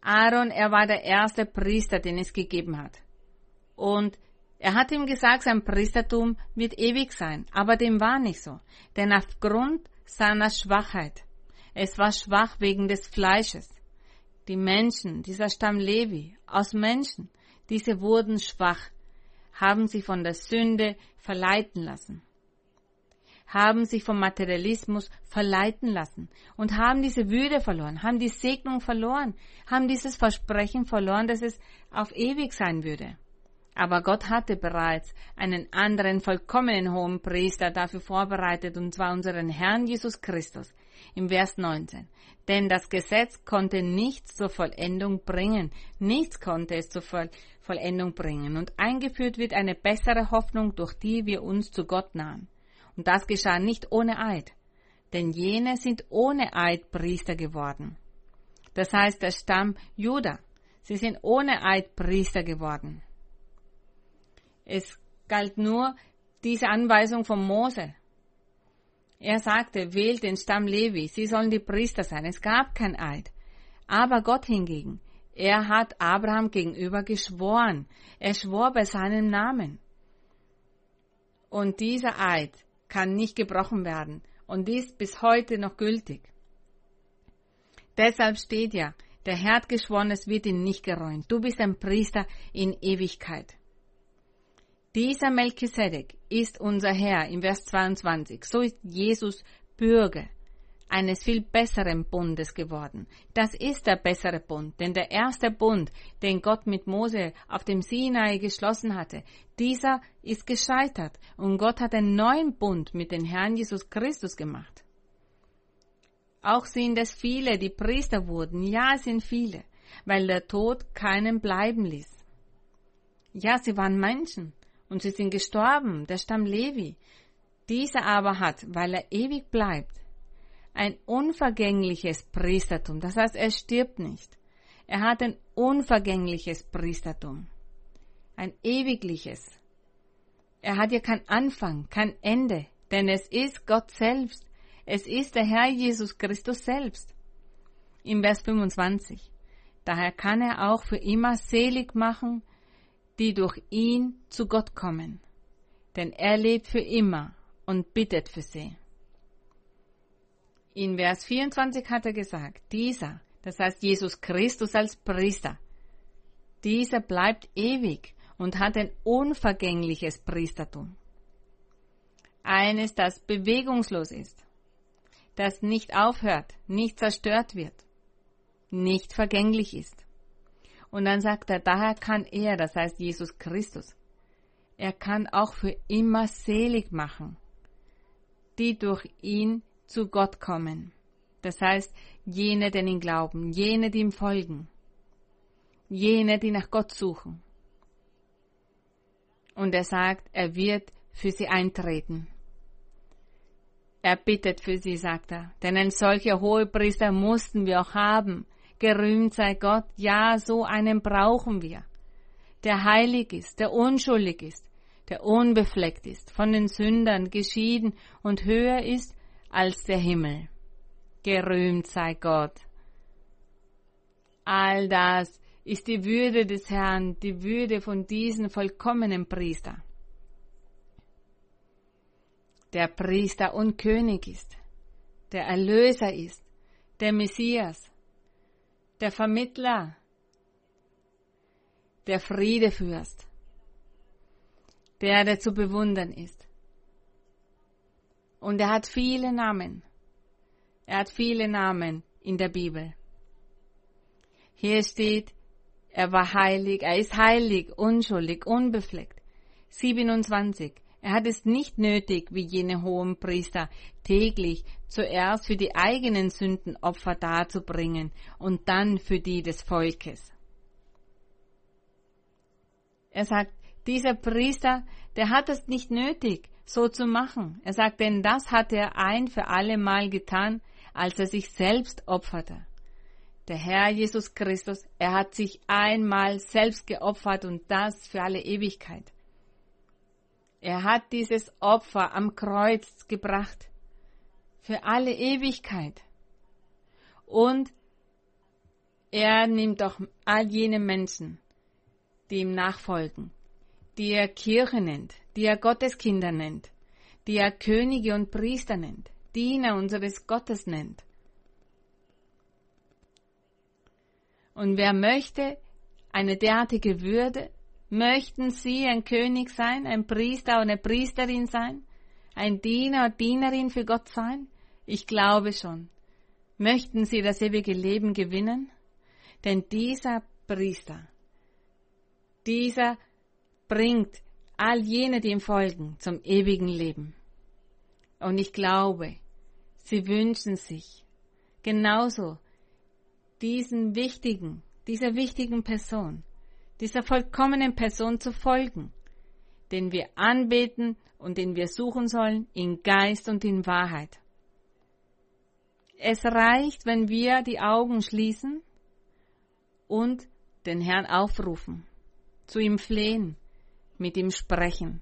Aaron, er war der erste Priester, den es gegeben hat. Und er hat ihm gesagt, sein Priestertum wird ewig sein. Aber dem war nicht so. Denn aufgrund seiner Schwachheit, es war schwach wegen des Fleisches, die Menschen, dieser Stamm Levi, aus Menschen, diese wurden schwach, haben sich von der Sünde verleiten lassen, haben sich vom Materialismus verleiten lassen und haben diese Würde verloren, haben die Segnung verloren, haben dieses Versprechen verloren, dass es auf ewig sein würde. Aber Gott hatte bereits einen anderen vollkommenen hohen Priester dafür vorbereitet, und zwar unseren Herrn Jesus Christus. Im Vers 19. Denn das Gesetz konnte nichts zur Vollendung bringen. Nichts konnte es zur Vollendung bringen. Und eingeführt wird eine bessere Hoffnung, durch die wir uns zu Gott nahen. Und das geschah nicht ohne Eid. Denn jene sind ohne Eid Priester geworden. Das heißt, der Stamm Juda. Sie sind ohne Eid Priester geworden. Es galt nur diese Anweisung von Mose. Er sagte, wählt den Stamm Levi, sie sollen die Priester sein. Es gab kein Eid. Aber Gott hingegen, er hat Abraham gegenüber geschworen. Er schwor bei seinem Namen. Und dieser Eid kann nicht gebrochen werden und ist bis heute noch gültig. Deshalb steht ja, der Herr hat geschworen, es wird ihn nicht geräumt. Du bist ein Priester in Ewigkeit. Dieser Melchisedek ist unser Herr im Vers 22. So ist Jesus Bürger eines viel besseren Bundes geworden. Das ist der bessere Bund, denn der erste Bund, den Gott mit Mose auf dem Sinai geschlossen hatte, dieser ist gescheitert und Gott hat einen neuen Bund mit dem Herrn Jesus Christus gemacht. Auch sind es viele, die Priester wurden. Ja, es sind viele, weil der Tod keinen bleiben ließ. Ja, sie waren Menschen, und sie sind gestorben, der Stamm Levi. Dieser aber hat, weil er ewig bleibt, ein unvergängliches Priestertum. Das heißt, er stirbt nicht. Er hat ein unvergängliches Priestertum. Ein ewigliches. Er hat ja kein Anfang, kein Ende, denn es ist Gott selbst. Es ist der Herr Jesus Christus selbst. Im Vers 25. Daher kann er auch für immer selig machen, die durch ihn zu Gott kommen. Denn er lebt für immer und bittet für sie. In Vers 24 hat er gesagt, dieser, das heißt Jesus Christus als Priester, dieser bleibt ewig und hat ein unvergängliches Priestertum. Eines, das bewegungslos ist, das nicht aufhört, nicht zerstört wird, nicht vergänglich ist. Und dann sagt er, daher kann er, das heißt Jesus Christus, er kann auch für immer selig machen, die durch ihn zu Gott kommen. Das heißt, jene, die ihn glauben, jene, die ihm folgen, jene, die nach Gott suchen. Und er sagt, er wird für sie eintreten. Er bittet für sie, sagt er, denn ein solcher Hohepriester mussten wir auch haben. Gerühmt sei Gott, ja, so einen brauchen wir, der heilig ist, der unschuldig ist, der unbefleckt ist, von den Sündern geschieden und höher ist als der Himmel. Gerühmt sei Gott. All das ist die Würde des Herrn, die Würde von diesem vollkommenen Priester. Der Priester und König ist, der Erlöser ist, der Messias, der Vermittler, der Friedefürst, der, der zu bewundern ist. Und er hat viele Namen. Er hat viele Namen in der Bibel. Hier steht, er war heilig, er ist heilig, unschuldig, unbefleckt. 27. Er hat es nicht nötig, wie jene hohen Priester, täglich zuerst für die eigenen Sünden Opfer darzubringen und dann für die des Volkes. Er sagt, dieser Priester, der hat es nicht nötig, so zu machen. Er sagt, denn das hat er ein für alle Mal getan, als er sich selbst opferte. Der Herr Jesus Christus, er hat sich einmal selbst geopfert und das für alle Ewigkeit. Er hat dieses Opfer am Kreuz gebracht für alle Ewigkeit. Und er nimmt auch all jene Menschen, die ihm nachfolgen, die er Kirche nennt, die er Gotteskinder nennt, die er Könige und Priester nennt, Diener unseres Gottes nennt. Und wer möchte eine derartige Würde, möchten Sie ein König sein, ein Priester oder eine Priesterin sein, ein Diener oder Dienerin für Gott sein? Ich glaube schon. Möchten Sie das ewige Leben gewinnen? Denn dieser Priester, dieser bringt all jene, die ihm folgen, zum ewigen Leben. Und ich glaube, sie wünschen sich genauso diesen wichtigen, dieser wichtigen Person, dieser vollkommenen Person zu folgen, den wir anbeten und den wir suchen sollen in Geist und in Wahrheit. Es reicht, wenn wir die Augen schließen und den Herrn aufrufen, zu ihm flehen, mit ihm sprechen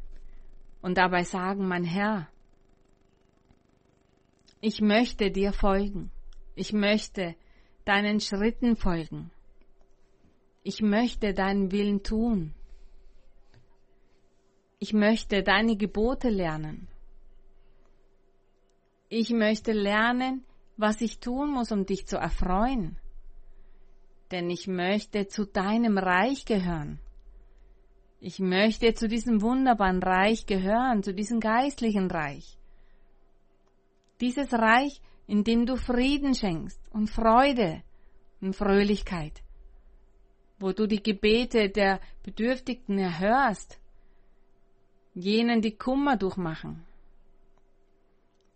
und dabei sagen, mein Herr, ich möchte dir folgen, ich möchte deinen Schritten folgen, ich möchte deinen Willen tun, ich möchte deine Gebote lernen, ich möchte lernen, was ich tun muss, um dich zu erfreuen, denn ich möchte zu deinem Reich gehören. Ich möchte zu diesem wunderbaren Reich gehören, zu diesem geistlichen Reich. Dieses Reich, in dem du Frieden schenkst und Freude und Fröhlichkeit, wo du die Gebete der Bedürftigen erhörst, jenen, die Kummer durchmachen.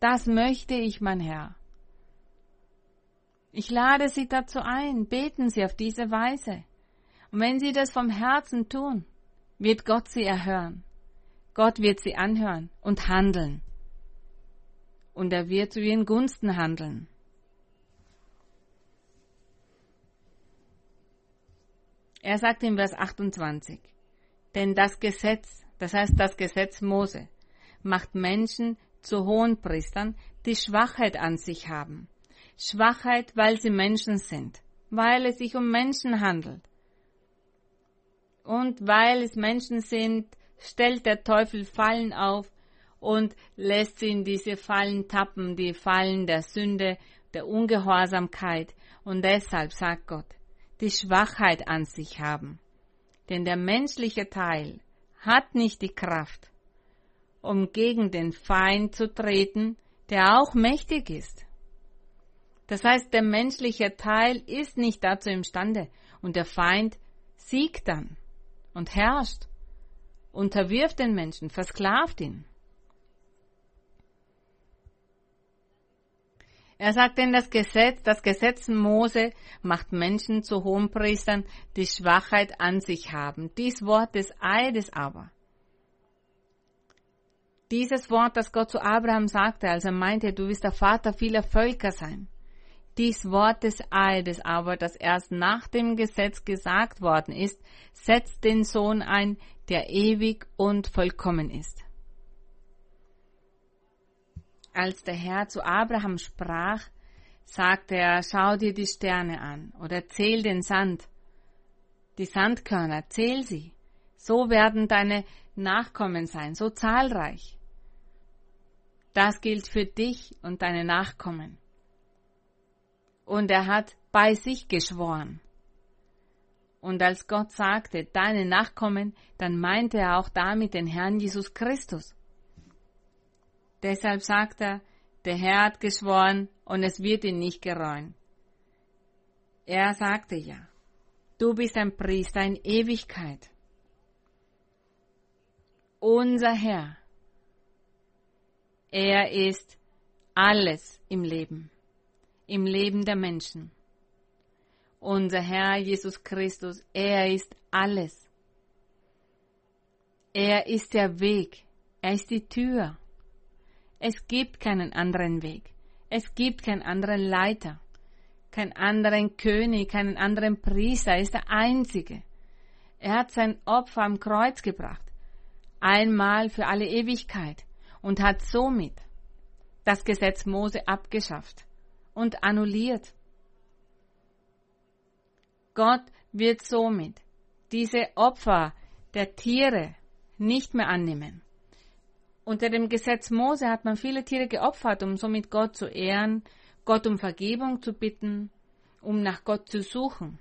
Das möchte ich, mein Herr. Ich lade Sie dazu ein, beten Sie auf diese Weise. Und wenn Sie das vom Herzen tun, wird Gott sie erhören. Gott wird sie anhören und handeln. und er wird zu ihren Gunsten handeln. Er sagt in Vers 28, denn das Gesetz, das heißt das Gesetz Mose, macht Menschen zu Hohenpriestern, die Schwachheit an sich haben. Schwachheit, weil sie Menschen sind, weil es sich um Menschen handelt. Und weil es Menschen sind, stellt der Teufel Fallen auf und lässt sie in diese Fallen tappen, die Fallen der Sünde, der Ungehorsamkeit. Und deshalb sagt Gott, die Schwachheit an sich haben. Denn der menschliche Teil hat nicht die Kraft, um gegen den Feind zu treten, der auch mächtig ist. Das heißt, der menschliche Teil ist nicht dazu imstande und der Feind siegt dann und herrscht, unterwirft den Menschen, versklavt ihn. Er sagt denn das Gesetz, das Gesetz Mose macht Menschen zu Hohenpriestern, die Schwachheit an sich haben. Dies Wort des Eides aber. Dieses Wort, das Gott zu Abraham sagte, als er meinte, du wirst der Vater vieler Völker sein. Dies Wort des Eides aber, das erst nach dem Gesetz gesagt worden ist, setzt den Sohn ein, der ewig und vollkommen ist als der Herr zu Abraham sprach, sagte er, schau dir die Sterne an oder zähl den Sand, die Sandkörner, zähl sie. So werden deine Nachkommen sein, so zahlreich. Das gilt für dich und deine Nachkommen. Und er hat bei sich geschworen. Und als Gott sagte, deine Nachkommen, dann meinte er auch damit den Herrn Jesus Christus. Deshalb sagt er, der Herr hat geschworen und es wird ihn nicht gereuen. Er sagte ja, du bist ein Priester in Ewigkeit. Unser Herr, er ist alles im Leben, im Leben der Menschen. Unser Herr Jesus Christus, er ist alles. Er ist der Weg, er ist die Tür. Es gibt keinen anderen Weg. Es gibt keinen anderen Leiter, keinen anderen König, keinen anderen Priester. Er ist der Einzige. Er hat sein Opfer am Kreuz gebracht, einmal für alle Ewigkeit, und hat somit das Gesetz Mose abgeschafft und annulliert. Gott wird somit diese Opfer der Tiere nicht mehr annehmen. Unter dem Gesetz Mose hat man viele Tiere geopfert, um somit Gott zu ehren, Gott um Vergebung zu bitten, um nach Gott zu suchen.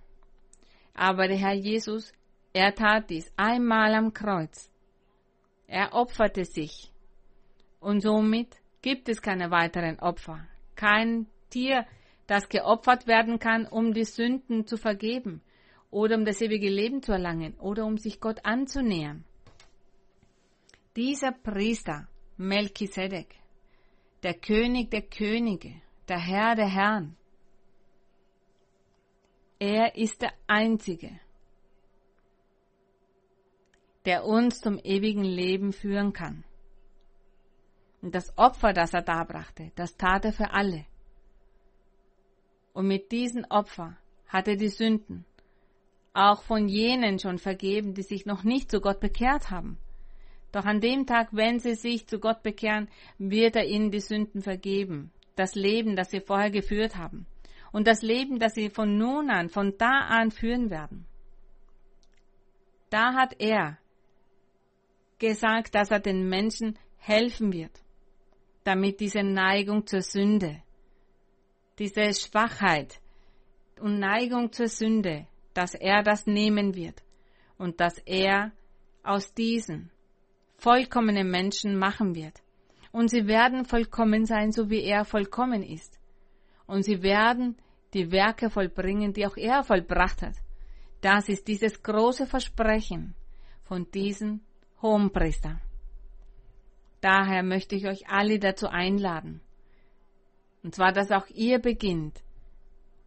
Aber der Herr Jesus, er tat dies einmal am Kreuz. Er opferte sich. Und somit gibt es keine weiteren Opfer. Kein Tier, das geopfert werden kann, um die Sünden zu vergeben oder um das ewige Leben zu erlangen oder um sich Gott anzunähern. Dieser Priester, Melchisedek, der König der Könige, der Herr der Herren, er ist der Einzige, der uns zum ewigen Leben führen kann. Und das Opfer, das er darbrachte, das tat er für alle. Und mit diesem Opfer hat er die Sünden auch von jenen schon vergeben, die sich noch nicht zu Gott bekehrt haben. Doch an dem Tag, wenn sie sich zu Gott bekehren, wird er ihnen die Sünden vergeben. Das Leben, das sie vorher geführt haben. Und das Leben, das sie von nun an, von da an führen werden. Da hat er gesagt, dass er den Menschen helfen wird, damit diese Neigung zur Sünde, diese Schwachheit und Neigung zur Sünde, dass er das nehmen wird und dass er aus diesen vollkommene Menschen machen wird. Und sie werden vollkommen sein, so wie er vollkommen ist. Und sie werden die Werke vollbringen, die auch er vollbracht hat. Das ist dieses große Versprechen von diesem Hohenpriester. Daher möchte ich euch alle dazu einladen. Und zwar, dass auch ihr beginnt,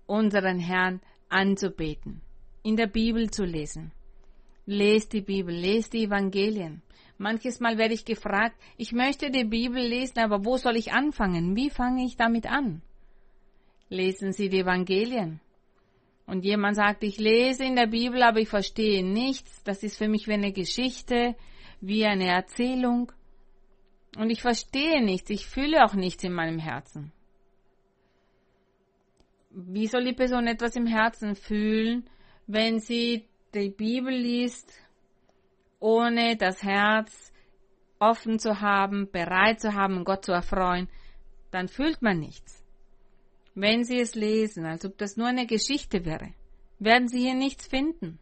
unseren Herrn anzubeten, in der Bibel zu lesen. Lest die Bibel, lest die Evangelien Manches Mal werde ich gefragt, ich möchte die Bibel lesen, aber wo soll ich anfangen? Wie fange ich damit an? Lesen Sie die Evangelien. Und jemand sagt, ich lese in der Bibel, aber ich verstehe nichts. Das ist für mich wie eine Geschichte, wie eine Erzählung. Und ich verstehe nichts, ich fühle auch nichts in meinem Herzen. Wie soll die Person etwas im Herzen fühlen, wenn sie die Bibel liest, ohne das Herz offen zu haben, bereit zu haben, Gott zu erfreuen? Dann fühlt man nichts. Wenn Sie es lesen, als ob das nur eine Geschichte wäre, werden Sie hier nichts finden.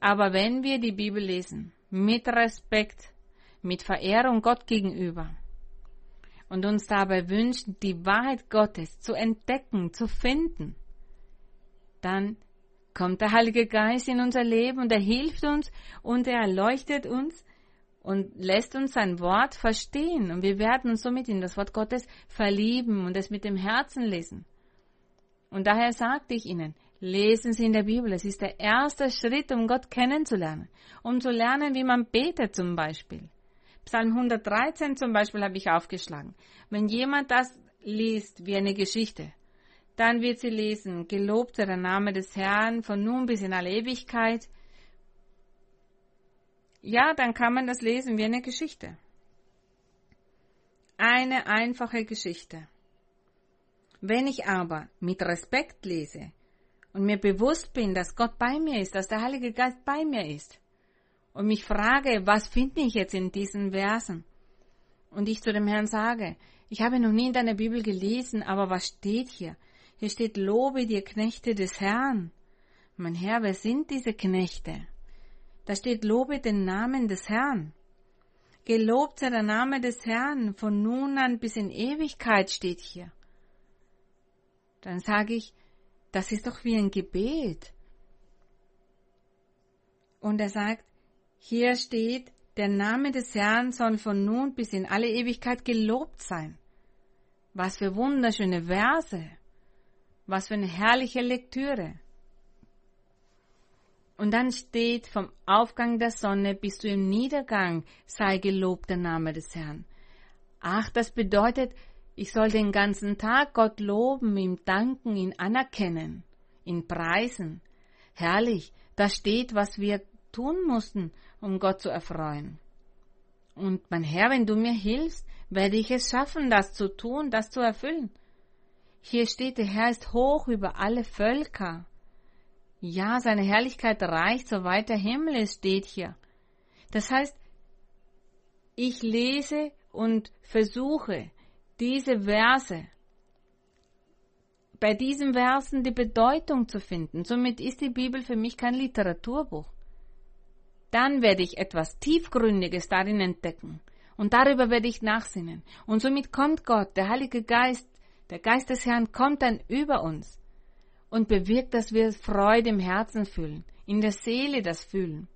Aber wenn wir die Bibel lesen, mit Respekt, mit Verehrung Gott gegenüber und uns dabei wünschen, die Wahrheit Gottes zu entdecken, zu finden, dann kommt der Heilige Geist in unser Leben und er hilft uns und er erleuchtet uns und lässt uns sein Wort verstehen. Und wir werden uns somit in das Wort Gottes verlieben und es mit dem Herzen lesen. Und daher sagte ich Ihnen, lesen Sie in der Bibel. Es ist der erste Schritt, um Gott kennenzulernen. Um zu lernen, wie man betet zum Beispiel. Psalm 113 zum Beispiel habe ich aufgeschlagen. Wenn jemand das liest wie eine Geschichte, dann wird sie lesen, gelobt sei der Name des Herrn von nun bis in alle Ewigkeit. Ja, dann kann man das lesen wie eine Geschichte. Eine einfache Geschichte. Wenn ich aber mit Respekt lese und mir bewusst bin, dass Gott bei mir ist, dass der Heilige Geist bei mir ist, und mich frage, was finde ich jetzt in diesen Versen? Und ich zu dem Herrn sage, ich habe noch nie in deiner Bibel gelesen, aber was steht hier? Hier steht, lobe dir Knechte des Herrn. Mein Herr, wer sind diese Knechte? Da steht, lobe den Namen des Herrn. Gelobt sei der Name des Herrn, von nun an bis in Ewigkeit steht hier. Dann sage ich, das ist doch wie ein Gebet. Und er sagt, hier steht, der Name des Herrn soll von nun bis in alle Ewigkeit gelobt sein. Was für wunderschöne Verse. Was für eine herrliche Lektüre. Und dann steht, vom Aufgang der Sonne bis zu im Niedergang sei gelobt der Name des Herrn. Ach, das bedeutet, ich soll den ganzen Tag Gott loben, ihm danken, ihn anerkennen, ihn preisen. Herrlich, da steht, was wir tun mussten, um Gott zu erfreuen. Und mein Herr, wenn du mir hilfst, werde ich es schaffen, das zu tun, das zu erfüllen. Hier steht, der Herr ist hoch über alle Völker. Ja, seine Herrlichkeit reicht, so weit der Himmel ist, steht hier. Das heißt, ich lese und versuche, diese Verse, bei diesen Versen die Bedeutung zu finden. Somit ist die Bibel für mich kein Literaturbuch dann werde ich etwas Tiefgründiges darin entdecken. Und darüber werde ich nachsinnen. Und somit kommt Gott, der Heilige Geist, der Geist des Herrn kommt dann über uns und bewirkt, dass wir Freude im Herzen fühlen, in der Seele das fühlen.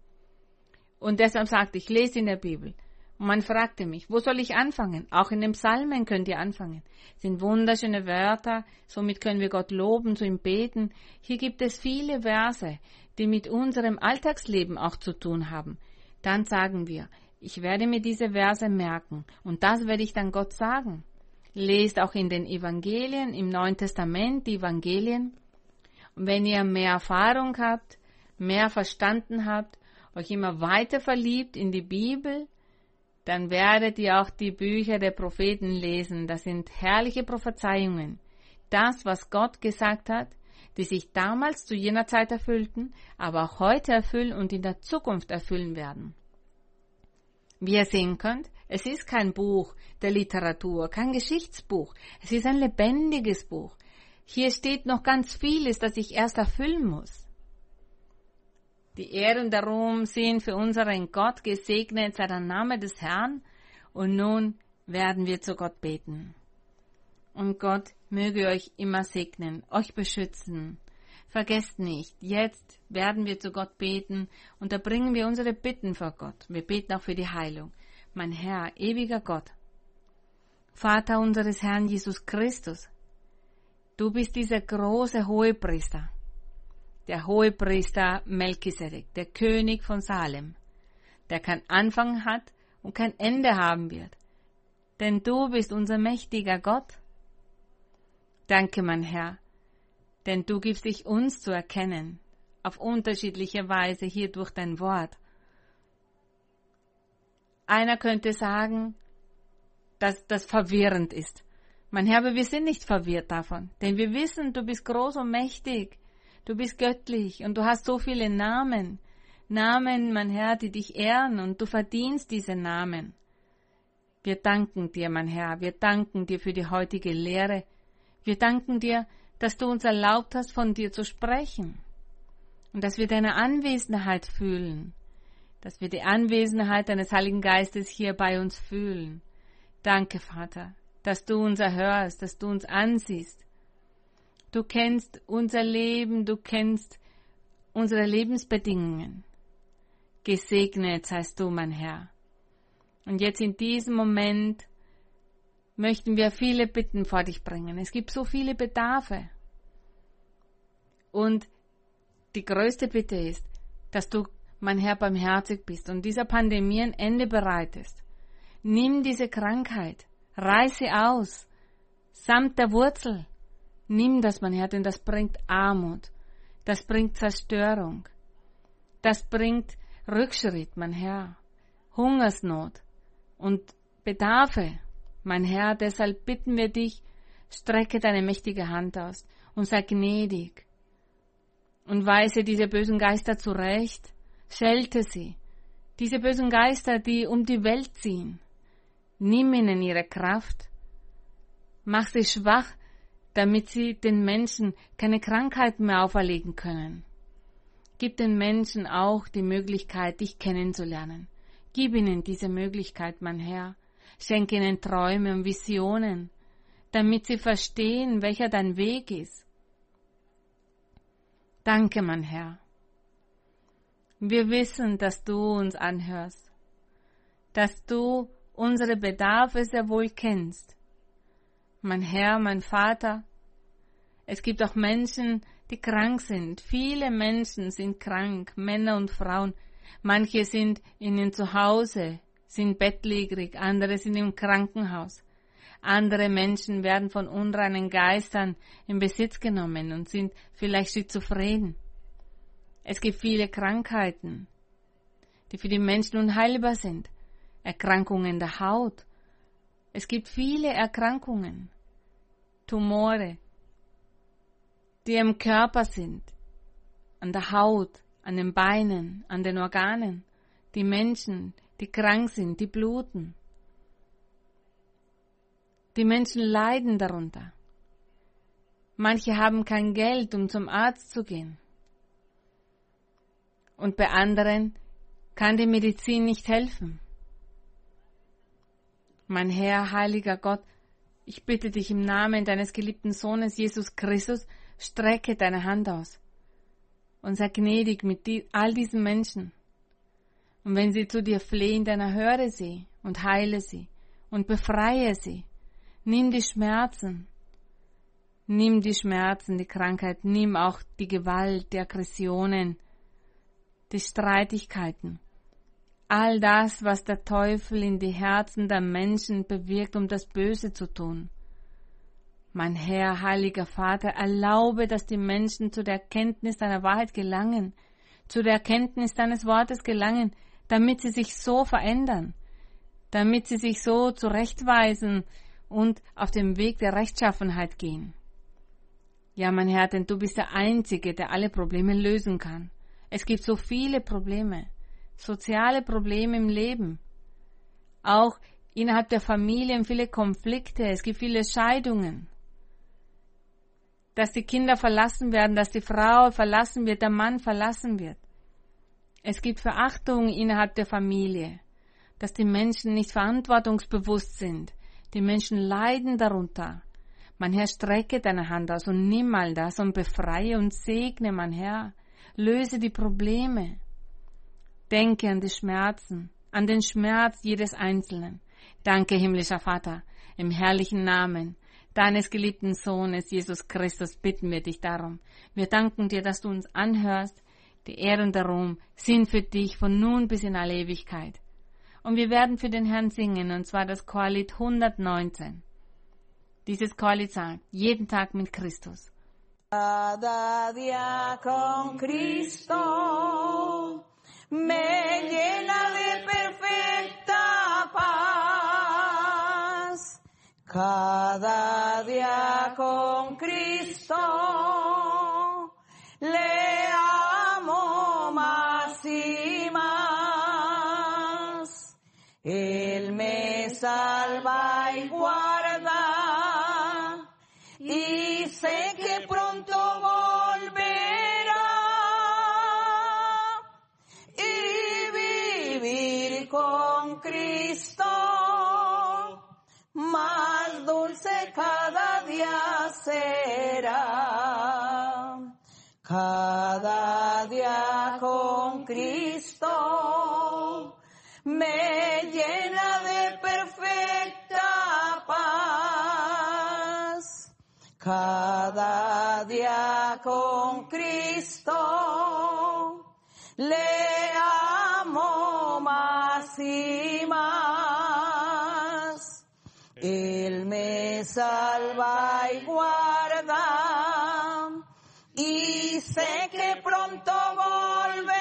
Und deshalb sagte ich, lese in der Bibel. Und man fragte mich, wo soll ich anfangen? Auch in den Psalmen könnt ihr anfangen. Das sind wunderschöne Wörter, somit können wir Gott loben, zu ihm beten. Hier gibt es viele Verse, die mit unserem Alltagsleben auch zu tun haben, dann sagen wir, ich werde mir diese Verse merken und das werde ich dann Gott sagen. Lest auch in den Evangelien, im Neuen Testament die Evangelien. Und wenn ihr mehr Erfahrung habt, mehr verstanden habt, euch immer weiter verliebt in die Bibel, dann werdet ihr auch die Bücher der Propheten lesen. Das sind herrliche Prophezeiungen. Das, was Gott gesagt hat, die sich damals zu jener Zeit erfüllten, aber auch heute erfüllen und in der Zukunft erfüllen werden. Wie ihr sehen könnt, es ist kein Buch der Literatur, kein Geschichtsbuch, es ist ein lebendiges Buch. Hier steht noch ganz vieles, das ich erst erfüllen muss. Die Ehre und der Ruhm sind für unseren Gott gesegnet sei der Name des Herrn und nun werden wir zu Gott beten. Und Gott möge euch immer segnen, euch beschützen. Vergesst nicht, jetzt werden wir zu Gott beten und da bringen wir unsere Bitten vor Gott. Wir beten auch für die Heilung. Mein Herr, ewiger Gott, Vater unseres Herrn Jesus Christus, du bist dieser große Hohepriester, der Hohepriester Melchisedek, der König von Salem, der kein Anfang hat und kein Ende haben wird. Denn du bist unser mächtiger Gott. Danke, mein Herr, denn du gibst dich uns zu erkennen, auf unterschiedliche Weise hier durch dein Wort. Einer könnte sagen, dass das verwirrend ist. Mein Herr, aber wir sind nicht verwirrt davon, denn wir wissen, du bist groß und mächtig, du bist göttlich und du hast so viele Namen. Namen, mein Herr, die dich ehren und du verdienst diese Namen. Wir danken dir, mein Herr, wir danken dir für die heutige Lehre. Wir danken dir, dass du uns erlaubt hast, von dir zu sprechen und dass wir deine Anwesenheit fühlen, dass wir die Anwesenheit deines Heiligen Geistes hier bei uns fühlen. Danke, Vater, dass du uns erhörst, dass du uns ansiehst. Du kennst unser Leben, du kennst unsere Lebensbedingungen. Gesegnet seist du, mein Herr. Und jetzt in diesem Moment möchten wir viele Bitten vor dich bringen. Es gibt so viele Bedarfe. Und die größte Bitte ist, dass du, mein Herr, barmherzig bist und dieser Pandemie ein Ende bereitest. Nimm diese Krankheit, reiß sie aus, samt der Wurzel. Nimm das, mein Herr, denn das bringt Armut, das bringt Zerstörung, das bringt Rückschritt, mein Herr, Hungersnot und Bedarfe. Mein Herr, deshalb bitten wir dich, strecke deine mächtige Hand aus und sei gnädig und weise diese bösen Geister zurecht, schelte sie, diese bösen Geister, die um die Welt ziehen. Nimm ihnen ihre Kraft, mach sie schwach, damit sie den Menschen keine Krankheiten mehr auferlegen können. Gib den Menschen auch die Möglichkeit, dich kennenzulernen. Gib ihnen diese Möglichkeit, mein Herr. Schenk ihnen Träume und Visionen, damit sie verstehen, welcher dein Weg ist. Danke, mein Herr. Wir wissen, dass du uns anhörst, dass du unsere Bedarfe sehr wohl kennst. Mein Herr, mein Vater, es gibt auch Menschen, die krank sind. Viele Menschen sind krank, Männer und Frauen. Manche sind ihnen zu Hause, sind bettlägerig, andere sind im Krankenhaus. Andere Menschen werden von unreinen Geistern in Besitz genommen und sind vielleicht schizophren. Es gibt viele Krankheiten, die für die Menschen unheilbar sind. Erkrankungen der Haut. Es gibt viele Erkrankungen, Tumore, die im Körper sind, an der Haut, an den Beinen, an den Organen, die Menschen, die krank sind, die bluten. Die Menschen leiden darunter. Manche haben kein Geld, um zum Arzt zu gehen. Und bei anderen kann die Medizin nicht helfen. Mein Herr, heiliger Gott, ich bitte dich im Namen deines geliebten Sohnes Jesus Christus, strecke deine Hand aus und sei gnädig mit die, all diesen Menschen. Und wenn sie zu dir flehen, dann erhöre sie und heile sie und befreie sie. Nimm die Schmerzen. Nimm die Schmerzen, die Krankheit, nimm auch die Gewalt, die Aggressionen, die Streitigkeiten. All das, was der Teufel in die Herzen der Menschen bewirkt, um das Böse zu tun. Mein Herr, heiliger Vater, erlaube, dass die Menschen zu der Erkenntnis deiner Wahrheit gelangen, zu der Erkenntnis deines Wortes gelangen, damit sie sich so verändern, damit sie sich so zurechtweisen und auf dem Weg der Rechtschaffenheit gehen. Ja, mein Herr, denn du bist der Einzige, der alle Probleme lösen kann. Es gibt so viele Probleme, soziale Probleme im Leben, auch innerhalb der Familien viele Konflikte, es gibt viele Scheidungen dass die Kinder verlassen werden, dass die Frau verlassen wird, der Mann verlassen wird. Es gibt Verachtung innerhalb der Familie, dass die Menschen nicht verantwortungsbewusst sind. Die Menschen leiden darunter. Mein Herr, strecke deine Hand aus und nimm all das und befreie und segne, mein Herr. Löse die Probleme. Denke an die Schmerzen, an den Schmerz jedes Einzelnen. Danke, himmlischer Vater, im herrlichen Namen deines geliebten Sohnes, Jesus Christus, bitten wir dich darum. Wir danken dir, dass du uns anhörst. Die Ehre und der Ruhm sind für dich von nun bis in alle Ewigkeit. Und wir werden für den Herrn singen, und zwar das Chorlied 119. Dieses Chorlied sagt, jeden Tag mit Christus. Cada día con Cristo me llena de perfecta paz. Cada día con Cristo le amo más y más. Él cada día será. Cada día con Cristo me llena de perfecta paz. Cada día con Cristo le amo más y más. Él me salva y guarda y sé que pronto volverá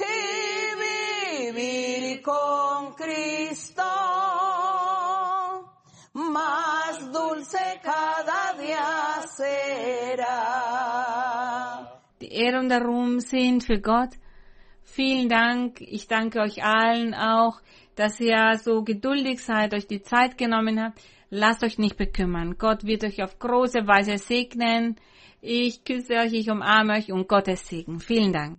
y vivir con Cristo más dulce cada día será. Die Ehre und der Ruhm sind für Gott. Vielen Dank. Ich danke euch allen auch, dass ihr so geduldig seid, euch die Zeit genommen habt. Lasst euch nicht bekümmern. Gott wird euch auf große Weise segnen. Ich küsse euch, ich umarme euch und Gottes Segen. Vielen Dank.